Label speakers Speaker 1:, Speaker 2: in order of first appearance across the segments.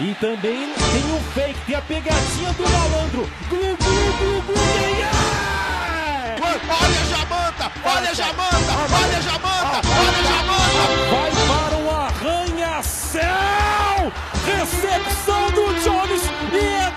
Speaker 1: E também tem o fake, tem a pegadinha do malandro. Glu, glu, glu, glu?
Speaker 2: Olha a Jamanta! Olha a Jamanta! Olha a Jamanta! Olha a Jamanta!
Speaker 1: Vai para o arranha-céu! Recepção do Jones e é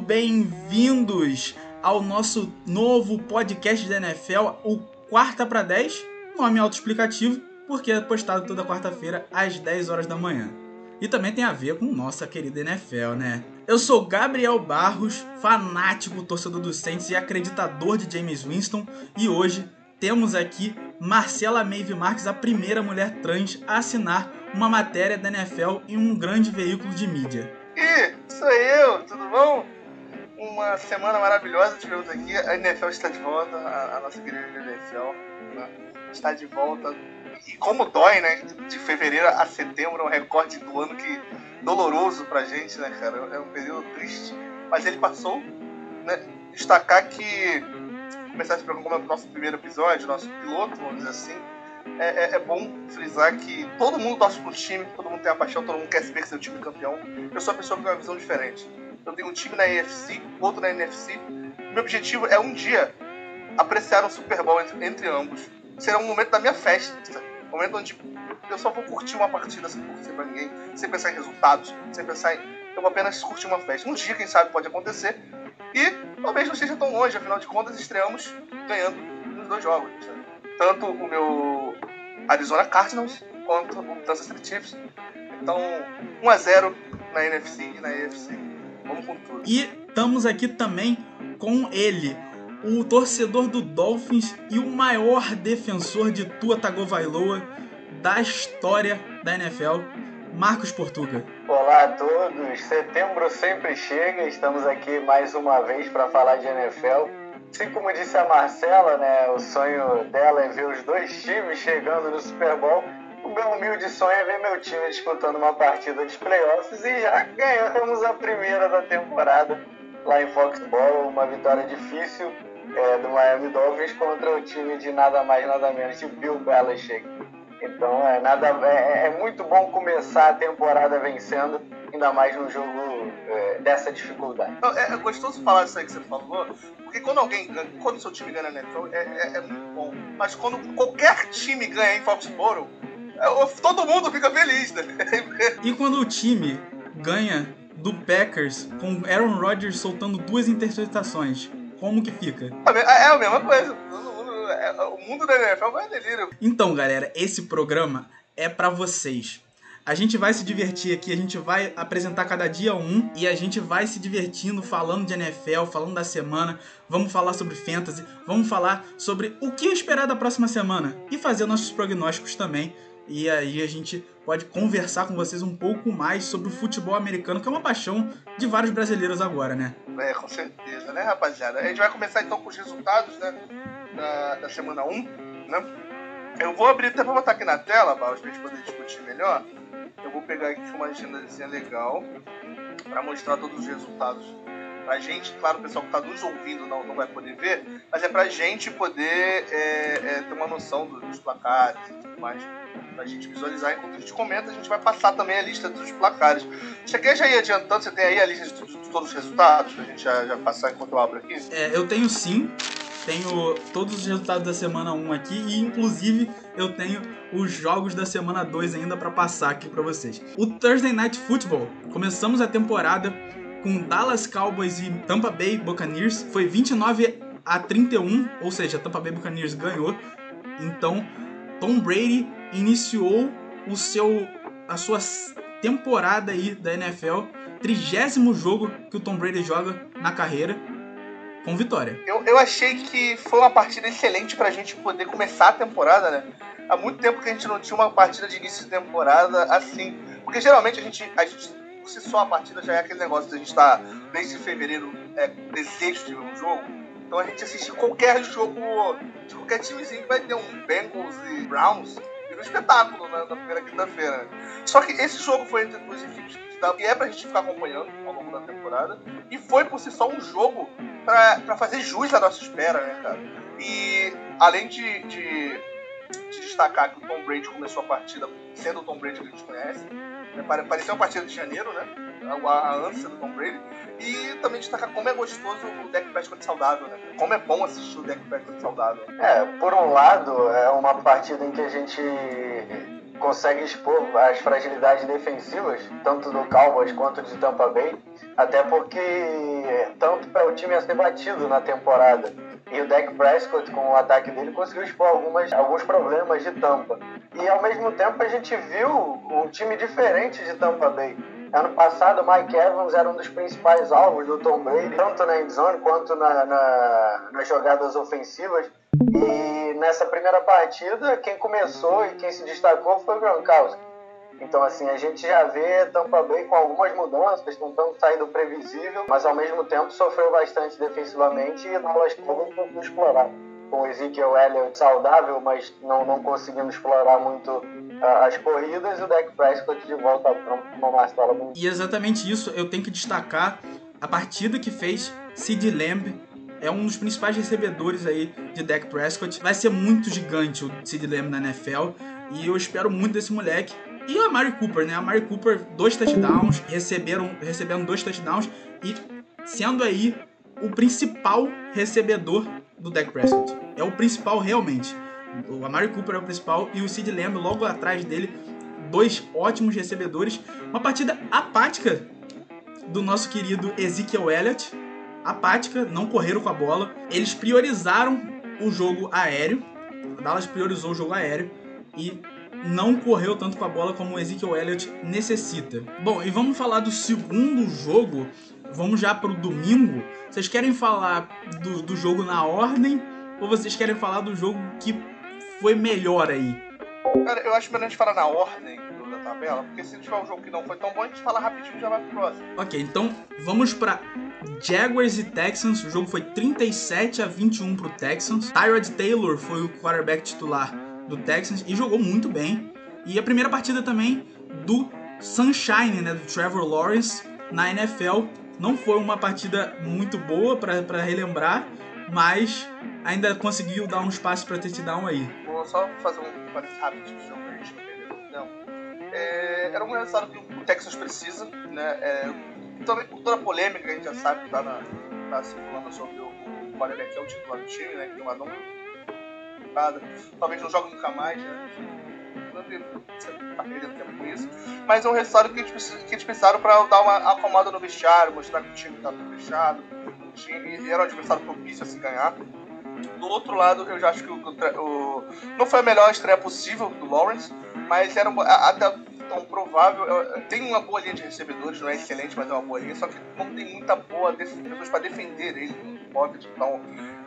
Speaker 3: bem-vindos ao nosso novo podcast da NFL, o Quarta para 10, nome autoexplicativo, porque é postado toda quarta-feira às 10 horas da manhã. E também tem a ver com nossa querida NFL, né? Eu sou Gabriel Barros, fanático torcedor dos Saints e acreditador de James Winston, e hoje temos aqui Marcela Maeve Marques, a primeira mulher trans a assinar uma matéria da NFL em um grande veículo de mídia.
Speaker 4: Ih, sou eu, tudo bom? Uma semana maravilhosa tivemos aqui. A NFL está de volta, a, a nossa querida NFL né, está de volta. E como dói, né? De fevereiro a setembro é um recorde do ano que doloroso pra gente, né, cara? É um período triste. Mas ele passou, né? Destacar que começar esse programa como é o nosso primeiro episódio, nosso piloto, vamos dizer assim. É, é- é bom frisar que todo mundo torce pro time, todo mundo tem a paixão, todo mundo quer ver seu time campeão. Eu sou uma pessoa que tem uma visão diferente. Eu tenho um time na AFC, outro na NFC. Meu objetivo é um dia apreciar um Super Bowl entre, entre ambos. Será um momento da minha festa. Um momento onde eu só vou curtir uma partida sem torcer pra ninguém, sem pensar em resultados, sem pensar em. Eu vou apenas curtir uma festa. Um dia, quem sabe, pode acontecer. E talvez não esteja tão longe, afinal de contas, estreamos ganhando nos dois jogos. Tanto o meu Arizona Cardinals quanto o Kansas City Chiefs. Então, 1x0 na NFC e na AFC. Vamos com tudo.
Speaker 3: E estamos aqui também com ele, o torcedor do Dolphins e o maior defensor de Tua Tagovailoa da história da NFL, Marcos Portuga.
Speaker 5: Olá a todos, setembro sempre chega, estamos aqui mais uma vez para falar de NFL. Assim como disse a Marcela, né, o sonho dela é ver os dois times chegando no Super Bowl. O meu humilde sonho é ver meu time disputando uma partida de playoffs e já ganhamos a primeira da temporada lá em Foxborough, uma vitória difícil é, do Miami Dolphins contra o time de nada mais nada menos de Bill Belichick. Então é, nada, é, é muito bom começar a temporada vencendo, ainda mais num jogo é, dessa dificuldade.
Speaker 4: Não, É, é gostoso falar isso aí que você falou, porque quando alguém ganha, quando seu time ganha na NFL, é, é, é muito bom. Mas quando qualquer time ganha em Foxborough, todo mundo fica feliz, né?
Speaker 3: E quando o time ganha do Packers com Aaron Rodgers soltando duas interceptações, como que fica?
Speaker 4: É a mesma coisa. É- O mundo da NFL vai delírio.
Speaker 3: Então, galera, esse programa é pra vocês. A gente vai se divertir aqui, a gente vai apresentar cada dia um e a gente vai se divertindo falando de NFL, falando da semana, vamos falar sobre fantasy, vamos falar sobre o que esperar da próxima semana e fazer nossos prognósticos também. E aí a gente pode conversar com vocês um pouco mais sobre o futebol americano, que é uma paixão de vários brasileiros agora, né?
Speaker 4: É, com certeza, né, rapaziada? A gente vai começar então com os resultados, né? Da, da semana 1, né? Eu vou abrir até pra botar aqui na tela, Baus, pra gente poder discutir melhor. Eu vou pegar aqui uma agendazinha legal pra mostrar todos os resultados pra gente. Claro, o pessoal que tá nos ouvindo não, não vai poder ver, mas é pra gente poder é, é, ter uma noção do- dos placares e tudo mais. Pra gente visualizar enquanto a gente comenta, a gente vai passar também a lista dos placares. Você quer já ir adiantando? Você tem aí a lista de, tudo- de todos os resultados pra gente já, já passar enquanto eu abro aqui?
Speaker 3: É, eu tenho sim, tenho todos os resultados da semana 1 aqui e inclusive eu tenho os jogos da semana 2 ainda pra passar aqui pra vocês. O Thursday Night Football, começamos a temporada com Dallas Cowboys e Tampa Bay Buccaneers, foi 29 a 31, ou seja, Tampa Bay Buccaneers ganhou. Então, Tom Brady iniciou o seu a sua temporada aí da NFL, trigésimo jogo que o Tom Brady joga na carreira com vitória.
Speaker 4: Eu, eu achei que foi uma partida excelente pra gente poder começar a temporada, né? Há muito tempo que a gente não tinha uma partida de início de temporada assim. Porque geralmente a gente, a gente si só, a partida já é aquele negócio de a gente estar desde fevereiro é, desejo de ver um jogo. Então a gente assiste qualquer jogo de qualquer timezinho que vai ter um Bengals e Browns, vira um espetáculo na, na primeira quinta-feira. Só que esse jogo foi entre duas equipes que é pra gente ficar acompanhando ao longo da temporada. E foi por si só um jogo pra, pra fazer jus à nossa espera, né, cara? E além de, de, de destacar que o Tom Brady começou a partida sendo o Tom Brady que a gente conhece, parecia uma partida de janeiro, né? A, a ânsia do Tom Brady. E também destacar como é gostoso o Deck Prescott saudável, né? Como é bom assistir o Deck Prescott saudável.
Speaker 5: É, por um lado, é uma partida em que a gente consegue expor as fragilidades defensivas, tanto do Cowboys quanto de Tampa Bay, até porque tanto para o time a ser batido na temporada e o Dak Prescott com o ataque dele conseguiu expor algumas, alguns problemas de Tampa. E ao mesmo tempo a gente viu um time diferente de Tampa Bay. Ano passado, Mike Evans era um dos principais alvos do Tom Brady, tanto na endzone quanto na, na, nas jogadas ofensivas. E nessa primeira partida, quem começou e quem se destacou foi o Gronkowski. Então, assim, a gente já vê Tampa Bay com algumas mudanças, tentando sair do previsível, mas ao mesmo tempo sofreu bastante defensivamente e Dallas Cowboys não explorar. Com o Ezekiel Elliott saudável, mas não, não conseguindo explorar muito uh, as corridas, e o Dak Prescott de volta para uma Marcela.
Speaker 3: E exatamente isso eu tenho que destacar a partida que fez Sid Lamb é um dos principais recebedores aí de Dak Prescott. Vai ser muito gigante o Sid Lamb na NFL e eu espero muito desse moleque. E a Mari Cooper, né? A Mari Cooper, dois touchdowns, receberam, recebendo dois touchdowns e sendo aí o principal recebedor do Dak Prescott. É o principal realmente. O Amari Cooper é o principal e o Sid Lamb logo atrás dele, dois ótimos recebedores. Uma partida apática do nosso querido Ezekiel Elliott, apática, não correram com a bola. Eles priorizaram o jogo aéreo. Dallas priorizou o jogo aéreo e não correu tanto com a bola como o Ezekiel Elliott necessita. Bom, e vamos falar do segundo jogo. Vamos já para o domingo. Vocês querem falar do, do jogo na ordem ou vocês querem falar do jogo que foi melhor aí?
Speaker 4: Cara, eu acho melhor a gente falar na ordem da tabela, porque se tiver um jogo que não foi tão bom, a gente fala rapidinho e já vai pro próximo.
Speaker 3: Ok, então vamos para Jaguars e Texans. O jogo foi 37 a 21 pro Texans. Tyrod Taylor foi o quarterback titular do Texans e jogou muito bem. E a primeira partida também do Sunshine, né, do Trevor Lawrence na NFL. Não foi uma partida muito boa para relembrar, mas ainda conseguiu dar uns passos para touchdown aí.
Speaker 4: Vou só fazer um parênteses rápido jogo pra gente não É, era um resultado que o Texas precisa, né? É, também por toda a polêmica que a gente já sabe que tá, na, tá circulando sobre o, o quarterback que é o titular do time, né? Que tem uma talvez não jogue nunca mais, né? Tá tempo com isso. Mas é um resultado que eles, eles precisaram para dar uma acomada no vestiário, mostrar que o time tá tudo fechado, o time era um adversário propício a se ganhar. Do outro lado, eu já acho que o, o, não foi a melhor estreia possível do Lawrence, mas era até tão provável. Tem uma boa linha de recebedores, não é excelente, mas é uma boa linha, só que não tem muita boa pessoas para defender ele no pocket. Então,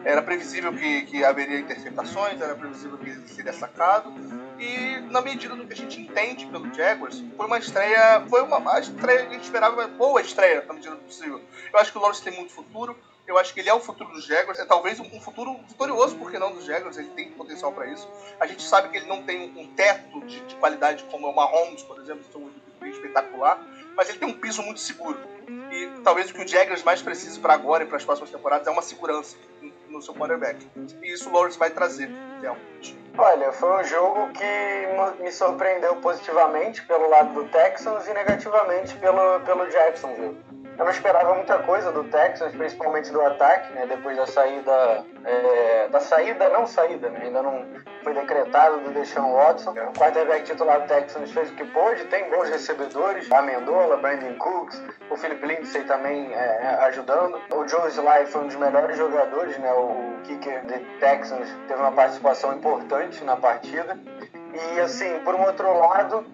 Speaker 4: era previsível que, que haveria interceptações, era previsível que seria sacado. E na medida do que a gente entende pelo Jaguars, foi uma estreia, foi uma, uma estreia que a gente esperava, uma boa estreia na medida do possível. Eu acho que o Lawrence tem muito futuro. Eu acho que ele é o futuro dos Jaguars. É talvez um futuro vitorioso, porque não dos Jaguars. Ele tem potencial para isso. A gente sabe que ele não tem um teto de, de qualidade como é o Mahomes, por exemplo, que é um espetacular. Mas ele tem um piso muito seguro. E talvez o que o Jaguars mais precisa para agora e para as próximas temporadas é uma segurança no seu quarterback. E isso o Lawrence vai trazer, realmente.
Speaker 5: Olha, foi um jogo que me surpreendeu positivamente pelo lado do Texans e negativamente pelo, pelo Jacksonville. Eu não esperava muita coisa do Texans, principalmente do ataque, né? Depois da saída, é, da saída não saída, né? Ainda não foi decretado do Deshaun Watson. O quarterback titular do Texans fez o que pôde, tem bons recebedores, a Mendola, Brandon Cooks, o Philip Lindsay também é, ajudando. O Joe Sly foi um dos melhores jogadores, né? O kicker de Texans teve uma participação importante na partida. E assim, por um outro lado,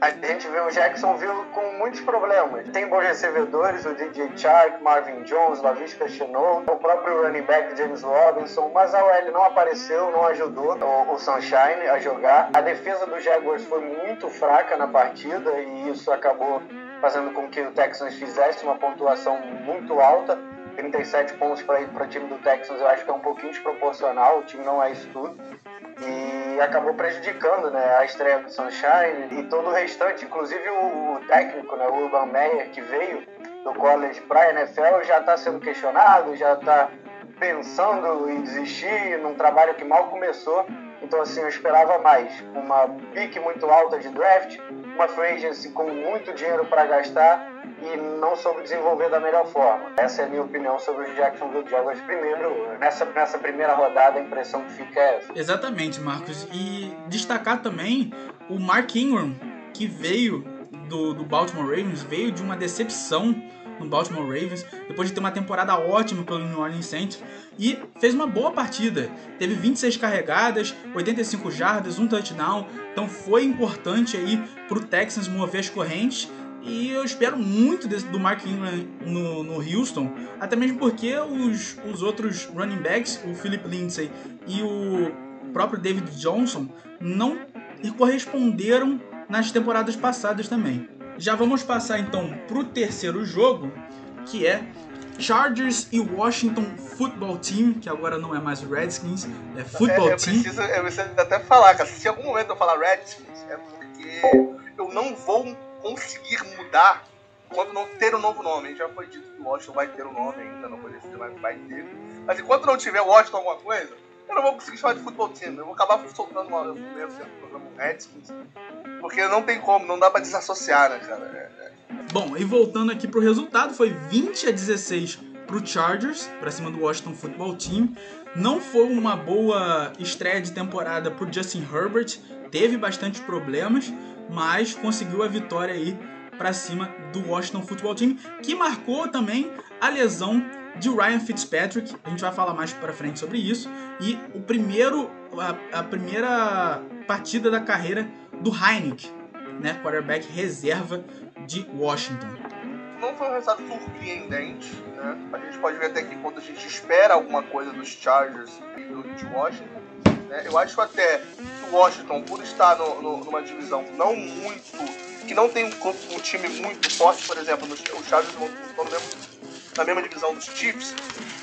Speaker 5: a gente vê o Jacksonville com muitos problemas. Tem bons recebedores, o DJ Chark, Marvin Jones, Lavisca Chenault, o próprio running back James Robinson, mas a OL não apareceu, não ajudou o, o Sunshine a jogar. A defesa do Jaguars foi muito fraca na partida e isso acabou fazendo com que o Texans fizesse uma pontuação muito alta. 37 pontos para o time do Texans eu acho que é um pouquinho desproporcional, o time não é isso tudo. E acabou prejudicando né, a estreia do Sunshine e todo o restante, inclusive o, técnico, né, o Urban Meyer, que veio do college para a NFL, já está sendo questionado, já está pensando em desistir num trabalho que mal começou. Então, assim, eu esperava mais. Uma pique muito alta de draft, uma free agency com muito dinheiro para gastar e não soube desenvolver da melhor forma. Essa é a minha opinião sobre os Jacksonville Jaguars. Primeiro, nessa, nessa primeira rodada, a impressão que fica é essa.
Speaker 3: Exatamente, Marcos. E destacar também o Mark Ingram, que veio do, do Baltimore Ravens, veio de uma decepção no Baltimore Ravens, depois de ter uma temporada ótima pelo New Orleans Saints, e fez uma boa partida. Teve 26 carregadas, 85 jardas, um touchdown, então foi importante aí para o Texans mover as correntes. E eu espero muito desse, do Mark Ingram no, no Houston, até mesmo porque os, os outros running backs, o Philip Lindsay e o próprio David Johnson, não corresponderam nas temporadas passadas também. Já vamos passar então para o terceiro jogo, que é Chargers e Washington Football Team, que agora não é mais Redskins, é Football
Speaker 4: é, eu
Speaker 3: Team.
Speaker 4: Preciso, eu preciso até falar, cara, se em algum momento eu falar Redskins, é porque eu não vou conseguir mudar quando não ter um novo nome. Já foi dito que o Washington vai ter um nome ainda, não vou decidir, mas vai ter. Mas enquanto não tiver Washington alguma coisa, eu não vou conseguir chamar de Football Team. Eu vou acabar soltando uma, mesmo sendo programa Redskins. Porque não tem como, não dá pra desassociar, né, cara? É, é.
Speaker 3: Bom, e voltando aqui pro resultado, foi 20 a 16 pro Chargers, pra cima do Washington Football Team. Não foi uma boa estreia de temporada pro Justin Herbert, teve bastante problemas, mas conseguiu a vitória aí para cima do Washington Football Team, que marcou também a lesão de Ryan Fitzpatrick. A gente vai falar mais para frente sobre isso. E o primeiro, a, a primeira partida da carreira do Heineken, né, quarterback reserva de Washington.
Speaker 4: Não foi um resultado surpreendente, né? A gente pode ver até que quando a gente espera alguma coisa dos Chargers e do de Washington. Né? Eu acho até que o Washington, por estar no, no, numa divisão não muito. que não tem um, um time muito forte, por exemplo, os Chargers estão no mesmo, na mesma divisão dos Chiefs,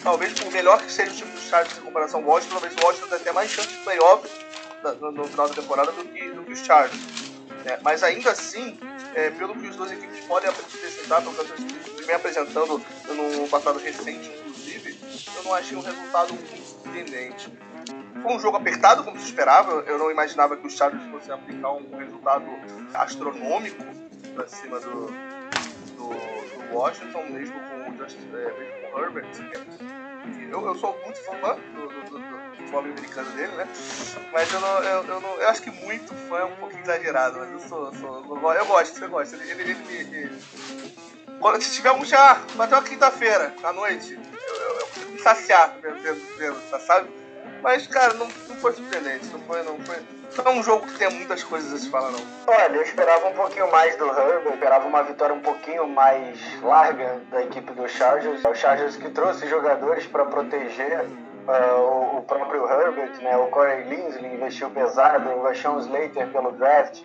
Speaker 4: talvez por melhor que seja o time dos Chargers em comparação ao Washington, talvez o Washington tenha até mais chance de playoff no, no, final da temporada do que, do que os Chargers. É, mas ainda assim, é, pelo que os dois equipes podem apresentar, pelo que equipes vem apresentando no passado recente, inclusive, eu não achei um resultado muito surpreendente. Foi um jogo apertado, como se esperava. Eu não imaginava que os Chargers fossem aplicar um resultado astronômico para cima do, do, Washington, mesmo com o, Just, é, mesmo com Herbert. Eu, eu sou muito fã do, do, do futebol americano dele, né? Mas eu, não, eu, eu, não, eu acho que muito fã é um pouquinho exagerado, mas eu sou. sou eu, eu gosto, você gosta. Ele, ele, ele, ele, Quando, se tiver um já, até uma quinta-feira, à noite, eu, eu, eu me saciar vendo, vendo, sabe? Mas, cara, não, não foi surpreendente. Não foi, não foi. Não é um jogo que tem muitas coisas a se falar, não.
Speaker 5: Olha, eu esperava um pouquinho mais do Herbert, eu esperava uma vitória um pouquinho mais larga da equipe do Chargers. O Chargers que trouxe jogadores para proteger uh, o, próprio Herbert, né? O Corey Linsley investiu pesado, Rashawn Slater pelo draft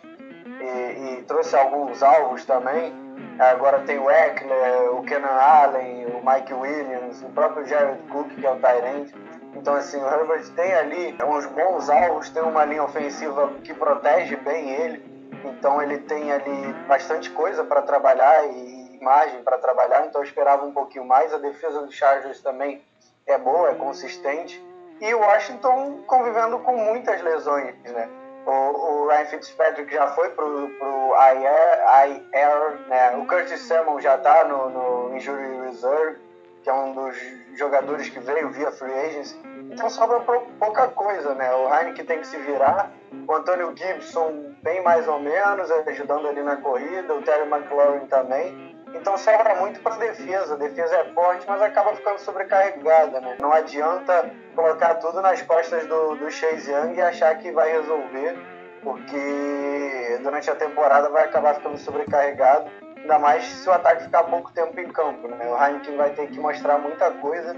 Speaker 5: e, e trouxe alguns alvos também. Agora tem o Eckler, o Kenan Allen, o Mike Williams, o próprio Jared Cook, que é o Tyrant. Então, assim, o Herbert tem ali uns bons alvos, tem uma linha ofensiva que protege bem ele. Então, ele tem ali bastante coisa para trabalhar e imagem para trabalhar. Então, eu esperava um pouquinho mais. A defesa do Chargers também é boa, é consistente. E o Washington convivendo com muitas lesões, né? O, o Ryan Fitzpatrick já foi pro, pro IR, IR né? O Curtis Samuel já está no, no Injury Reserve que é um dos jogadores que veio via free agency. Então sobra pouca coisa, né? O Heineken tem que se virar, o Antônio Gibson bem mais ou menos, ajudando ali na corrida, o Terry McLaurin também. Então sobra muito para a defesa. A defesa é forte, mas acaba ficando sobrecarregada, né? Não adianta colocar tudo nas costas do, do Chase Young e achar que vai resolver, porque durante a temporada vai acabar ficando sobrecarregado Ainda mais se o ataque ficar pouco tempo em campo. Né? O Heineken vai ter que mostrar muita coisa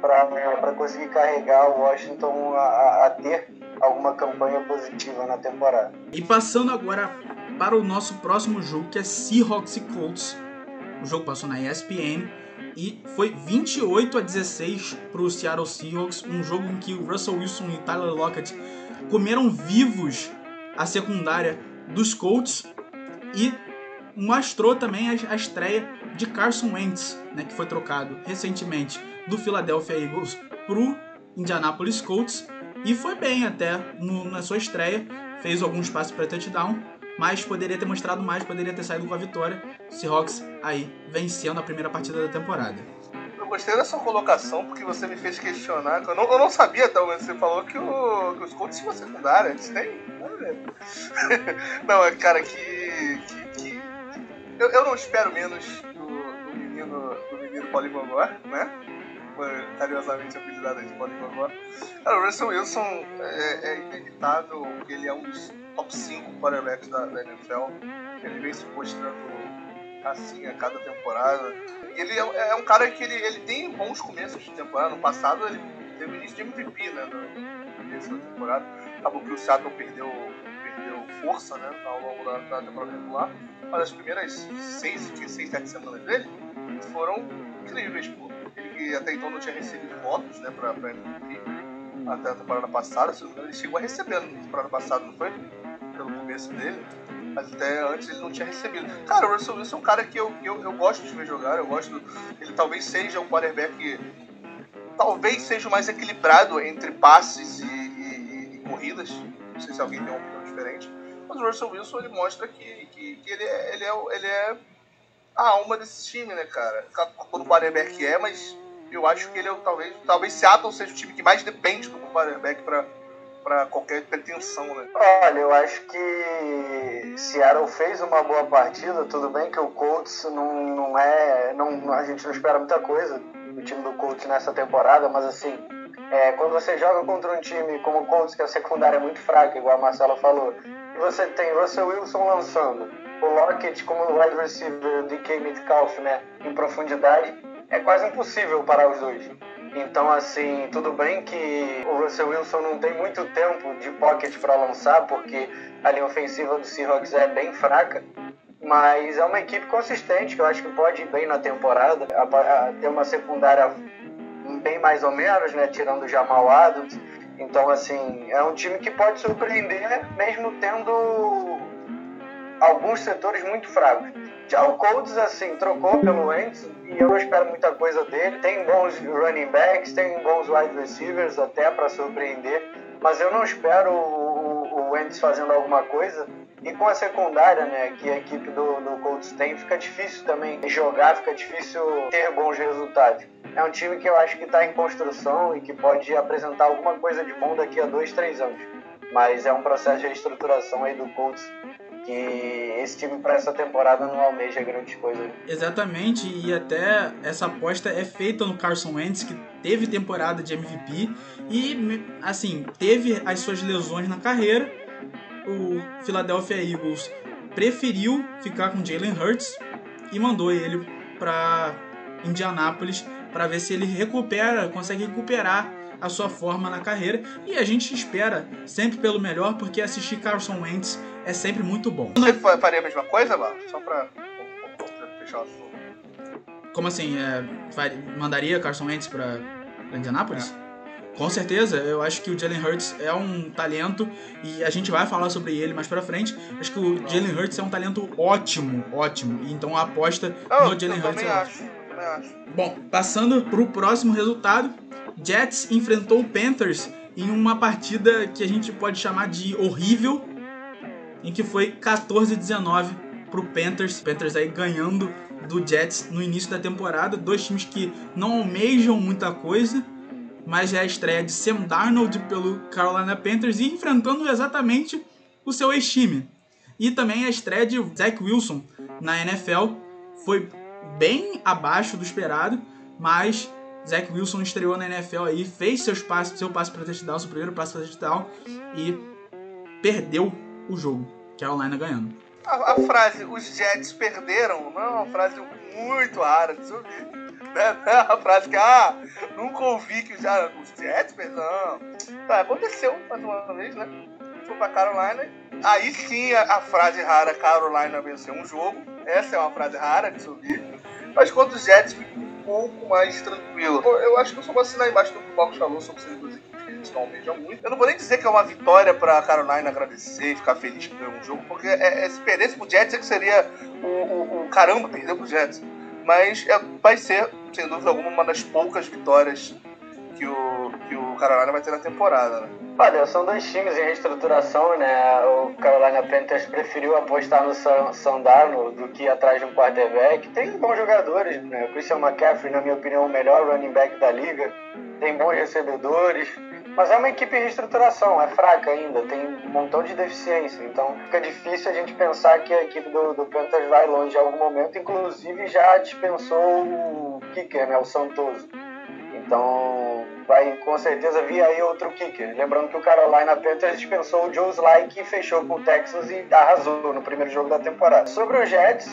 Speaker 5: para conseguir carregar o Washington a, a, ter alguma campanha positiva na temporada.
Speaker 3: E passando agora para o nosso próximo jogo, que é Seahawks e Colts. O jogo passou na ESPN E foi 28 a 16 para o Seattle Seahawks, um jogo em que o Russell Wilson e Tyler Lockett comeram vivos a secundária dos Colts e mostrou também a, a estreia de Carson Wentz, né, que foi trocado recentemente do Philadelphia Eagles para o Indianapolis Colts e foi bem até no, na sua estreia, fez alguns passos para touchdown, mas poderia ter mostrado mais, poderia ter saído com a vitória. Seahawks aí vencendo a primeira partida da temporada.
Speaker 4: Eu gostei da sua colocação porque você me fez questionar. Eu não, eu não sabia até onde você falou que, o, que os Colts tinham secundária. Eles têm? Não, é cara que. que, que... Eu, eu, não espero menos do, do menino do menino Poligogó, né? carinhosamente apelidado de Poligogó. Cara, o Russell Wilson é, é inevitável, ele é um dos top 5 quarterbacks da, da NFL. Ele vem se mostrando assim a cada temporada. Ele é, é, um cara que ele, ele tem bons começos de temporada. No passado ele teve início de MVP, né? No começo da temporada. Acabou que o Seattle perdeu, perdeu força, né? Ao longo da, da temporada regular. Mas as primeiras 6, 6, 7 semanas dele foram incríveis, pô. Ele que até então não tinha recebido votos, né? Pra MVP. Até a temporada passada, ele chegou a receber na temporada passada, não foi? Pelo começo dele mas até antes ele não tinha recebido. Cara, o Russell Wilson é um cara que eu, eu, eu gosto de ver jogar, eu gosto. Ele talvez seja um quarterback. Talvez seja o mais equilibrado entre passes e, e, e, corridas. Não sei se alguém tem uma opinião diferente. Mas o Russell Wilson ele mostra que, que, que ele, é, ele, é, ele é a alma desse time, né, cara? Todo quarterback é, mas eu acho que ele é talvez. Talvez Seattle seja o time que mais depende do quarterback para para qualquer pretensão, né?
Speaker 5: Olha, eu acho que Seattle fez uma boa partida. Tudo bem que o Colts não, não é. Não, a gente não espera muita coisa do time do Colts nessa temporada, mas assim, é, quando você joga contra um time como o Colts, que a secundária é muito fraca, igual a Marcela falou, e você tem Russell Wilson lançando, o Lockett como wide receiver, o DK Metcalf, né, em profundidade, é quase impossível parar os dois. Então, assim, tudo bem que o Russell Wilson não tem muito tempo de pocket para lançar, porque a linha ofensiva do Seahawks é bem fraca, mas é uma equipe consistente que eu acho que pode ir bem na temporada, ter uma secundária bem mais ou menos, né, tirando o Jamal Adams. Então, assim, é um time que pode surpreender, mesmo tendo alguns setores muito fracos. Já o Colts, assim, trocou pelo Wentz e eu espero muita coisa dele. Tem bons running backs, tem bons wide receivers até para surpreender, mas eu não espero o, o Wentz fazendo alguma coisa. E com a secundária, né, que a equipe do, do Colts tem, fica difícil também jogar, fica difícil ter bons resultados. É um time que eu acho que está em construção e que pode apresentar alguma coisa de bom daqui a dois, três anos. Mas é um processo de reestruturação aí do Colts que esse time para essa temporada não almeja grandes coisas.
Speaker 3: Exatamente, e até essa aposta é feita no Carson Wentz, que teve temporada de MVP e, assim, teve as suas lesões na carreira. O Philadelphia Eagles preferiu ficar com Jalen Hurts e mandou ele para Indianápolis para ver se ele recupera, consegue recuperar a sua forma na carreira. E a gente espera sempre pelo melhor, porque assistir Carson Wentz é sempre muito bom.
Speaker 4: Você faria a mesma coisa, Bar? Só pra fechar o assunto.
Speaker 3: Como assim? É, mandaria Carson Wentz pra, pra Indianapolis? É. Com certeza, eu acho que o Jalen Hurts é um talento e a gente vai falar sobre ele mais pra frente. Acho que o Jalen Hurts é um talento ótimo, ótimo. Então a aposta
Speaker 4: Não,
Speaker 3: no Jalen Hurts é
Speaker 4: acho, acho.
Speaker 3: Bom, passando pro próximo resultado, Jets enfrentou o Panthers em uma partida que a gente pode chamar de horrível, em que foi 14-19 pro Panthers. Panthers aí ganhando do Jets no início da temporada. Dois times que não almejam muita coisa, mas é a estreia de Sam Darnold pelo Carolina Panthers e enfrentando exatamente o seu ex-time. E também a estreia de Zach Wilson na NFL foi bem abaixo do esperado, mas Zach Wilson estreou na NFL aí, fez seus passos, seu passo para touchdown, seu primeiro passo para touchdown e perdeu o jogo. Carolina ganhando.
Speaker 4: A, a, frase os Jets perderam não é uma frase muito rara de ouvir. Né? Não é uma frase que, ah, nunca ouvi que já os Jets perderam. Tá, aconteceu mais uma vez, né? Foi pra Carolina. Aí sim a, a frase rara Carolina venceu um jogo. Essa é uma frase rara de se ouvir. Mas quando os Jets pouco mais tranquilo. Eu acho que eu só vou assinar embaixo do que o falou sobre essas duas equipes que não almeja muito. Eu não vou nem dizer que é uma vitória pra Carolina agradecer e ficar feliz que ganhou um jogo, porque é, é, se perdesse pro Jets é que seria o, o, o caramba, perdeu pro Jets. Mas é, vai ser, sem dúvida alguma, uma das poucas vitórias que o, que Carolina vai ter na temporada, né?
Speaker 5: Olha, são dois times em reestruturação, né? O Carolina Panthers preferiu apostar no Sam Darnold do que atrás de um quarterback. Tem bons jogadores, né? O Christian McCaffrey, na minha opinião, o melhor running back da liga. Tem bons recebedores. Mas é uma equipe em reestruturação, é fraca ainda, tem um montão de deficiência. Então fica difícil a gente pensar que a equipe do, do Panthers vai longe em algum momento. Inclusive já dispensou o kicker, né? O Santoso. Vai com certeza vir aí outro kicker. Lembrando que o Carolina Panthers dispensou o Joe Sly que fechou com o Texas e arrasou no primeiro jogo da temporada. Sobre os Jets,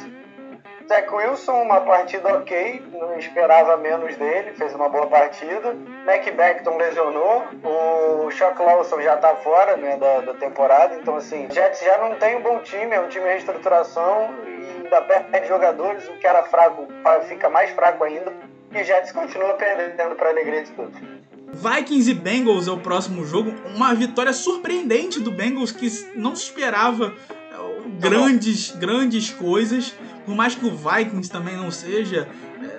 Speaker 5: Zach Wilson, uma partida ok, não esperava menos dele, fez uma boa partida. Mac Beckton lesionou, o Chuck Lawson já tá fora né, da, da temporada, então assim, Jets já não tem um bom time, é um time em reestruturação e ainda perde jogadores, o que era fraco fica mais fraco ainda, e o Jets continua perdendo para alegria de todos.
Speaker 3: Vikings e Bengals é o próximo jogo, uma vitória surpreendente do Bengals que não se esperava grandes, grandes coisas. Por mais que o Vikings também não seja,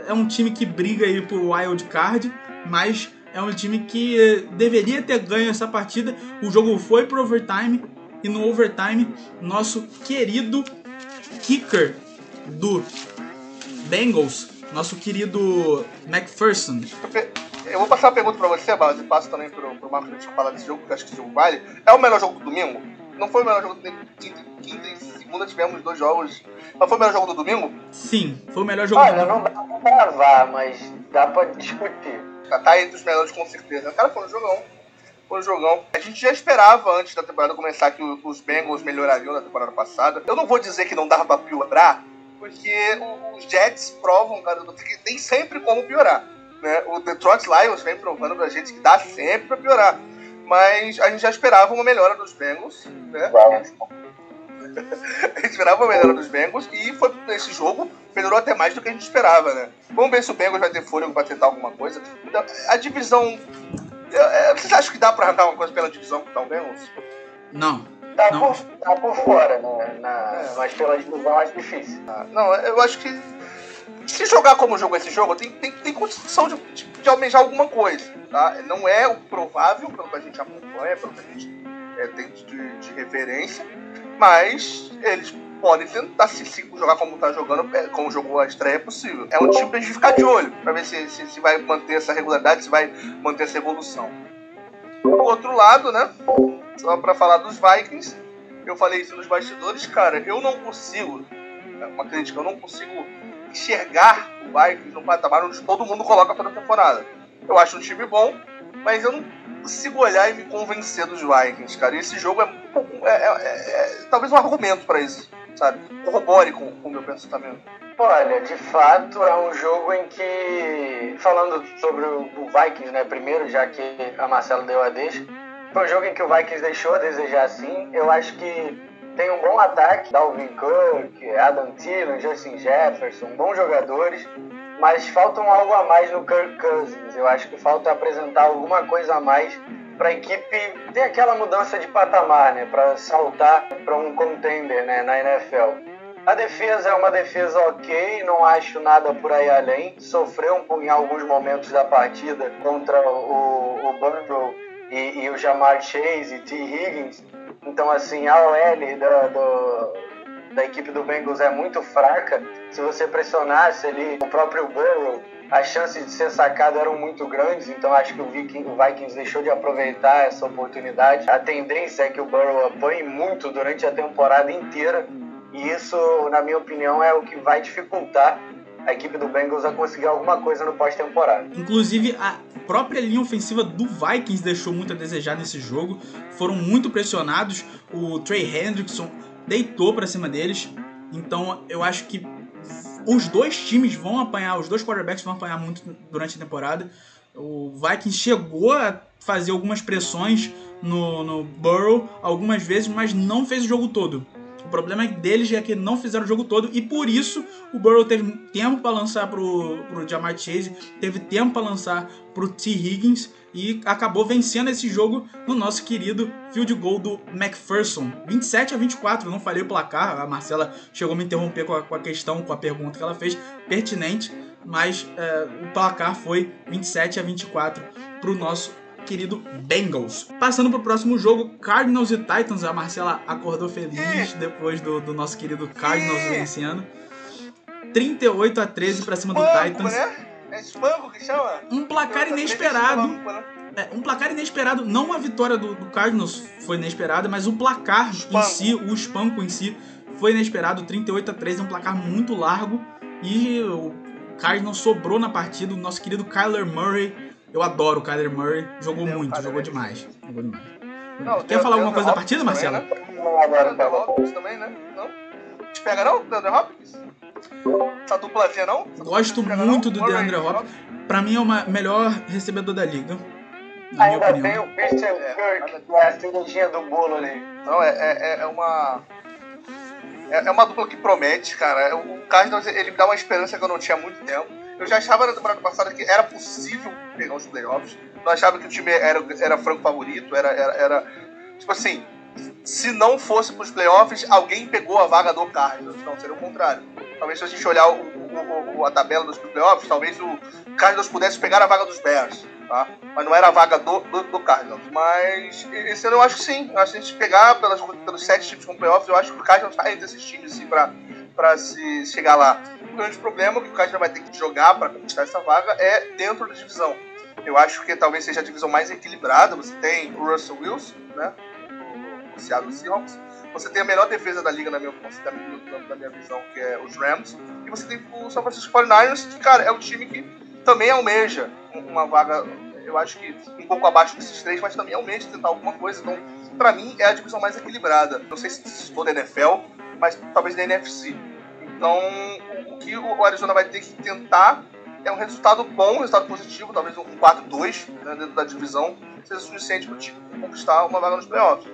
Speaker 3: é um time que briga aí por wild card, mas é um time que deveria ter ganho essa partida. O jogo foi pro overtime e no overtime nosso querido kicker do Bengals, nosso querido McPherson.
Speaker 4: Eu vou passar uma pergunta pra você, Bala, e passo também pro, pro Marcos a gente falar desse jogo, porque acho que esse jogo vale. É o melhor jogo do domingo? Não foi o melhor jogo do domingo. Quinta e segunda tivemos dois jogos. Mas foi o melhor jogo do domingo?
Speaker 3: Sim, foi o melhor jogo
Speaker 5: Olha,
Speaker 3: do domingo.
Speaker 5: não dá pra gravar, mas dá pra discutir.
Speaker 4: Tá, tá entre os melhores com certeza. Cara, foi um jogão. Foi um jogão. A gente já esperava antes da temporada começar que os Bengals melhorariam na temporada passada. Eu não vou dizer que não dava pra piorar, porque os Jets provam, cara, que tem sempre como piorar. Né? O Detroit Lions vem provando pra gente que dá sempre pra piorar. Mas a gente já esperava uma melhora dos Bengals, né? a gente esperava uma melhora dos Bengals e foi nesse jogo melhorou até mais do que a gente esperava, né? Vamos ver se o Bengals vai ter fôlego pra tentar alguma coisa. Então, a divisão. Vocês acham que dá pra arrancar alguma coisa pela divisão que tá o Bengals?
Speaker 3: Não.
Speaker 5: Tá,
Speaker 3: Não.
Speaker 5: Por, tá por fora, né? Na, mas pela divisão é difícil.
Speaker 4: Não, eu acho que se jogar como jogou esse jogo, tem, tem, tem condição de, de, de almejar alguma coisa. Tá? Não é o provável, pelo que a gente acompanha, pelo que a gente é, tem de, de referência, mas eles podem tentar se, se jogar como tá jogando, é, como jogou a estreia é possível. É um time pra gente ficar de olho, pra ver se, se, se vai manter essa regularidade, se vai manter essa evolução. Do outro lado, né? Só pra falar dos Vikings, eu falei isso nos bastidores, cara, eu não consigo, é uma crítica, eu não consigo enxergar o Vikings no patamar onde todo mundo coloca toda a temporada. Eu acho um time bom, mas eu não consigo olhar e me convencer dos Vikings, cara. E esse jogo é, é, é, é talvez um argumento para isso, sabe? Corrobore com o meu pensamento.
Speaker 5: Olha, de fato é um jogo em que, falando sobre o Vikings, né, primeiro, já que a Marcela deu a deixa, foi um jogo em que o Vikings deixou a desejar sim. Eu acho que tem um bom ataque, Dalvin Cook, Adam Thielen, Justin Jefferson, bons jogadores, mas faltam algo a mais no Kirk Cousins. Eu acho que falta apresentar alguma coisa a mais para a equipe ter aquela mudança de patamar, né, para saltar para um contender, né, na NFL. A defesa é uma defesa ok, não acho nada por aí além. Sofreu um, em alguns momentos da partida contra o, o Burrow e, e o Jamar Chase e T. Higgins, então, assim, a OL da, do, da equipe do Bengals é muito fraca. Se você pressionasse ali o próprio Burrow, as chances de ser sacado eram muito grandes. Então, acho que o, o Vikings deixou de aproveitar essa oportunidade. A tendência é que o Burrow apanhe muito durante a temporada inteira. E isso, na minha opinião, é o que vai dificultar a equipe do Bengals a conseguir alguma coisa no pós-temporada.
Speaker 3: Inclusive, a própria linha ofensiva do Vikings deixou muito a desejar nesse jogo. Foram muito pressionados. O Trey Hendrickson deitou para cima deles. Então, eu acho que os dois times vão apanhar, os dois quarterbacks vão apanhar muito durante a temporada. O Vikings chegou a fazer algumas pressões no, no Burrow algumas vezes, mas não fez o jogo todo. O problema deles é que não fizeram o jogo todo e por isso o Burrow teve tempo para lançar pro, pro Jamar Chase, teve tempo para lançar pro T. Higgins e acabou vencendo esse jogo no nosso querido field goal do McPherson. 27 a 24, não falei o placar, a Marcela chegou a me interromper com a, com a questão, com a pergunta que ela fez, pertinente, mas é, o placar foi 27 a 24 para o nosso querido Bengals. Passando pro próximo jogo, Cardinals e Titans. A Marcela acordou feliz depois do, do nosso querido Cardinals vencendo. 38 a 13 para cima do Titans.
Speaker 4: Né? É espanco que chama?
Speaker 3: Um placar inesperado. Né? É, um placar inesperado. Não a vitória do, do Cardinals foi inesperada, mas o placar espanco. em si, o espanco em si, foi inesperado. 38 a 13 é um placar muito largo. E o Cardinals sobrou na partida. O nosso querido Kyler Murray eu adoro o Kyler Murray. Jogou muito, jogou demais. Jogou demais. Não, Quer falar alguma coisa da partida, Marcelo?
Speaker 4: Né? Não, agora Deandre Hopkins também, né? Não? Te pega não, Deandre Hopkins? Essa duplazinha não? Essa
Speaker 3: Gosto muito do Deandre Hopkins. Pra mim é o melhor recebedor da liga.
Speaker 5: Na Ainda minha opinião. tem o Christian é, Kirk, que é a cirurgia do bolo ali.
Speaker 4: Não, é, é, é uma... É, é uma dupla que promete, cara. O Cardinals, ele me dá uma esperança que eu não tinha há muito tempo eu já achava na temporada passada que era possível pegar os playoffs. Não achava que o time era, era franco favorito, era, era, era. Tipo assim, se não fosse para os playoffs, alguém pegou a vaga do Cardinals. Não, seria o contrário. Talvez se a gente olhar o, o, o, a tabela dos playoffs, talvez o Cardinals pudesse pegar a vaga dos Bears. Tá? Mas não era a vaga do, do, do Cardinals. Mas esse ano eu acho que sim. Eu acho que a gente pegar pelas, pelos sete times com playoffs, eu acho que o Cardinals está entre esses times assim, para se chegar lá o grande problema que o Cardinals vai ter que jogar para conquistar essa vaga é dentro da divisão. Eu acho que talvez seja a divisão mais equilibrada. Você tem o Russell Wilson, né? O Seattle Seahawks. Você tem a melhor defesa da liga, na minha, na minha visão, que é os Rams. E você tem o San Francisco 49ers, que, cara, é um time que também almeja uma vaga, eu acho que um pouco abaixo desses três, mas também almeja tentar alguma coisa. Então, para mim, é a divisão mais equilibrada. Não sei se estou da NFL, mas talvez da NFC. Então, o que o Arizona vai ter que tentar é um resultado bom, um resultado positivo, talvez um 4-2 né, dentro da divisão, seja suficiente para o time conquistar uma vaga nos playoffs.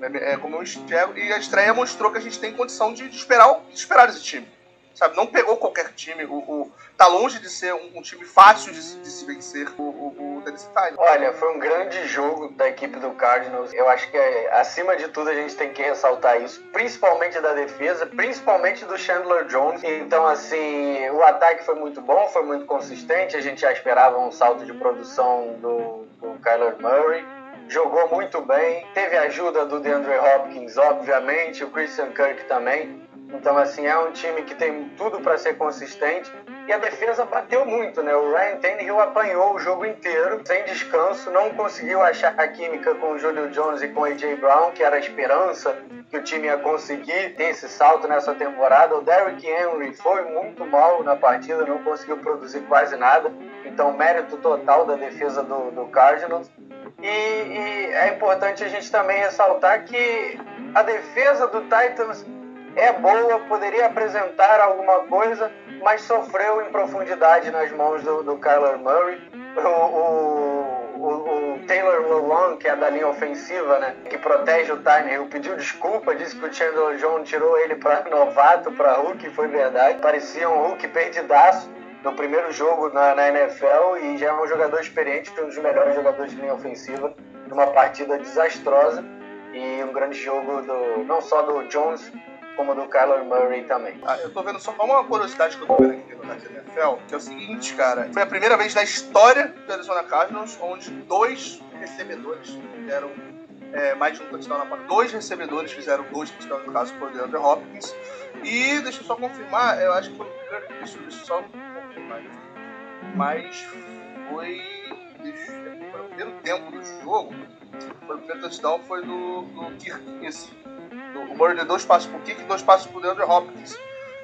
Speaker 4: É, é, como eu enxergo, e a estreia mostrou que a gente tem condição de esperar, de esperar esse time sabe? Não pegou qualquer time. O, o tá longe de ser um, um time fácil de, de, se vencer o, o, o Tennessee Titans.
Speaker 5: Olha, foi um grande jogo da equipe do Cardinals. Eu acho que acima de tudo a gente tem que ressaltar isso, principalmente da defesa, principalmente do Chandler Jones. Então, assim, o ataque foi muito bom, foi muito consistente. A gente já esperava um salto de produção do, do Kyler Murray jogou muito bem. Teve ajuda do DeAndre Hopkins, obviamente, o Christian Kirk também. Então, assim, é um time que tem tudo para ser consistente. E a defesa bateu muito, né? O Ryan Tannehill apanhou o jogo inteiro, sem descanso, não conseguiu achar a química com o Julio Jones e com o A.J. Brown, que era a esperança que o time ia conseguir ter esse salto nessa temporada. O Derrick Henry foi muito mal na partida, não conseguiu produzir quase nada. Então, mérito total da defesa do, do Cardinals. E, e é importante a gente também ressaltar que a defesa do Titans é boa, poderia apresentar alguma coisa, mas sofreu em profundidade nas mãos do, do Kyler Murray. O, o, o, Taylor Lewan, que é da linha ofensiva, né, que protege o Tyner, pediu desculpa, disse que o Chandler Jones tirou ele para novato, para Hulk, foi verdade. Parecia um Hulk perdidaço no primeiro jogo na, na, NFL e já é um jogador experiente, um dos melhores jogadores de linha ofensiva, numa partida desastrosa e um grande jogo do, não só do Jones, como do Kyler Murray também.
Speaker 4: Ah, eu tô vendo só uma curiosidade que eu tô vendo aqui no NFL, que é o seguinte, cara. Foi a primeira vez na história do Arizona Cardinals onde dois recebedores fizeram é, mais de um touchdown na partida. Dois recebedores fizeram dois touchdowns, no caso foi o DeAndre Hopkins. E deixa eu só confirmar, eu acho que foi o primeiro. Deixa, eu só confirmar. Mas foi. Deixa, foi o primeiro tempo do jogo. Foi o primeiro touchdown foi do, do Kirk, esse o Murray deu dois passos pro Kick e dois passos pro DeAndre Hopkins.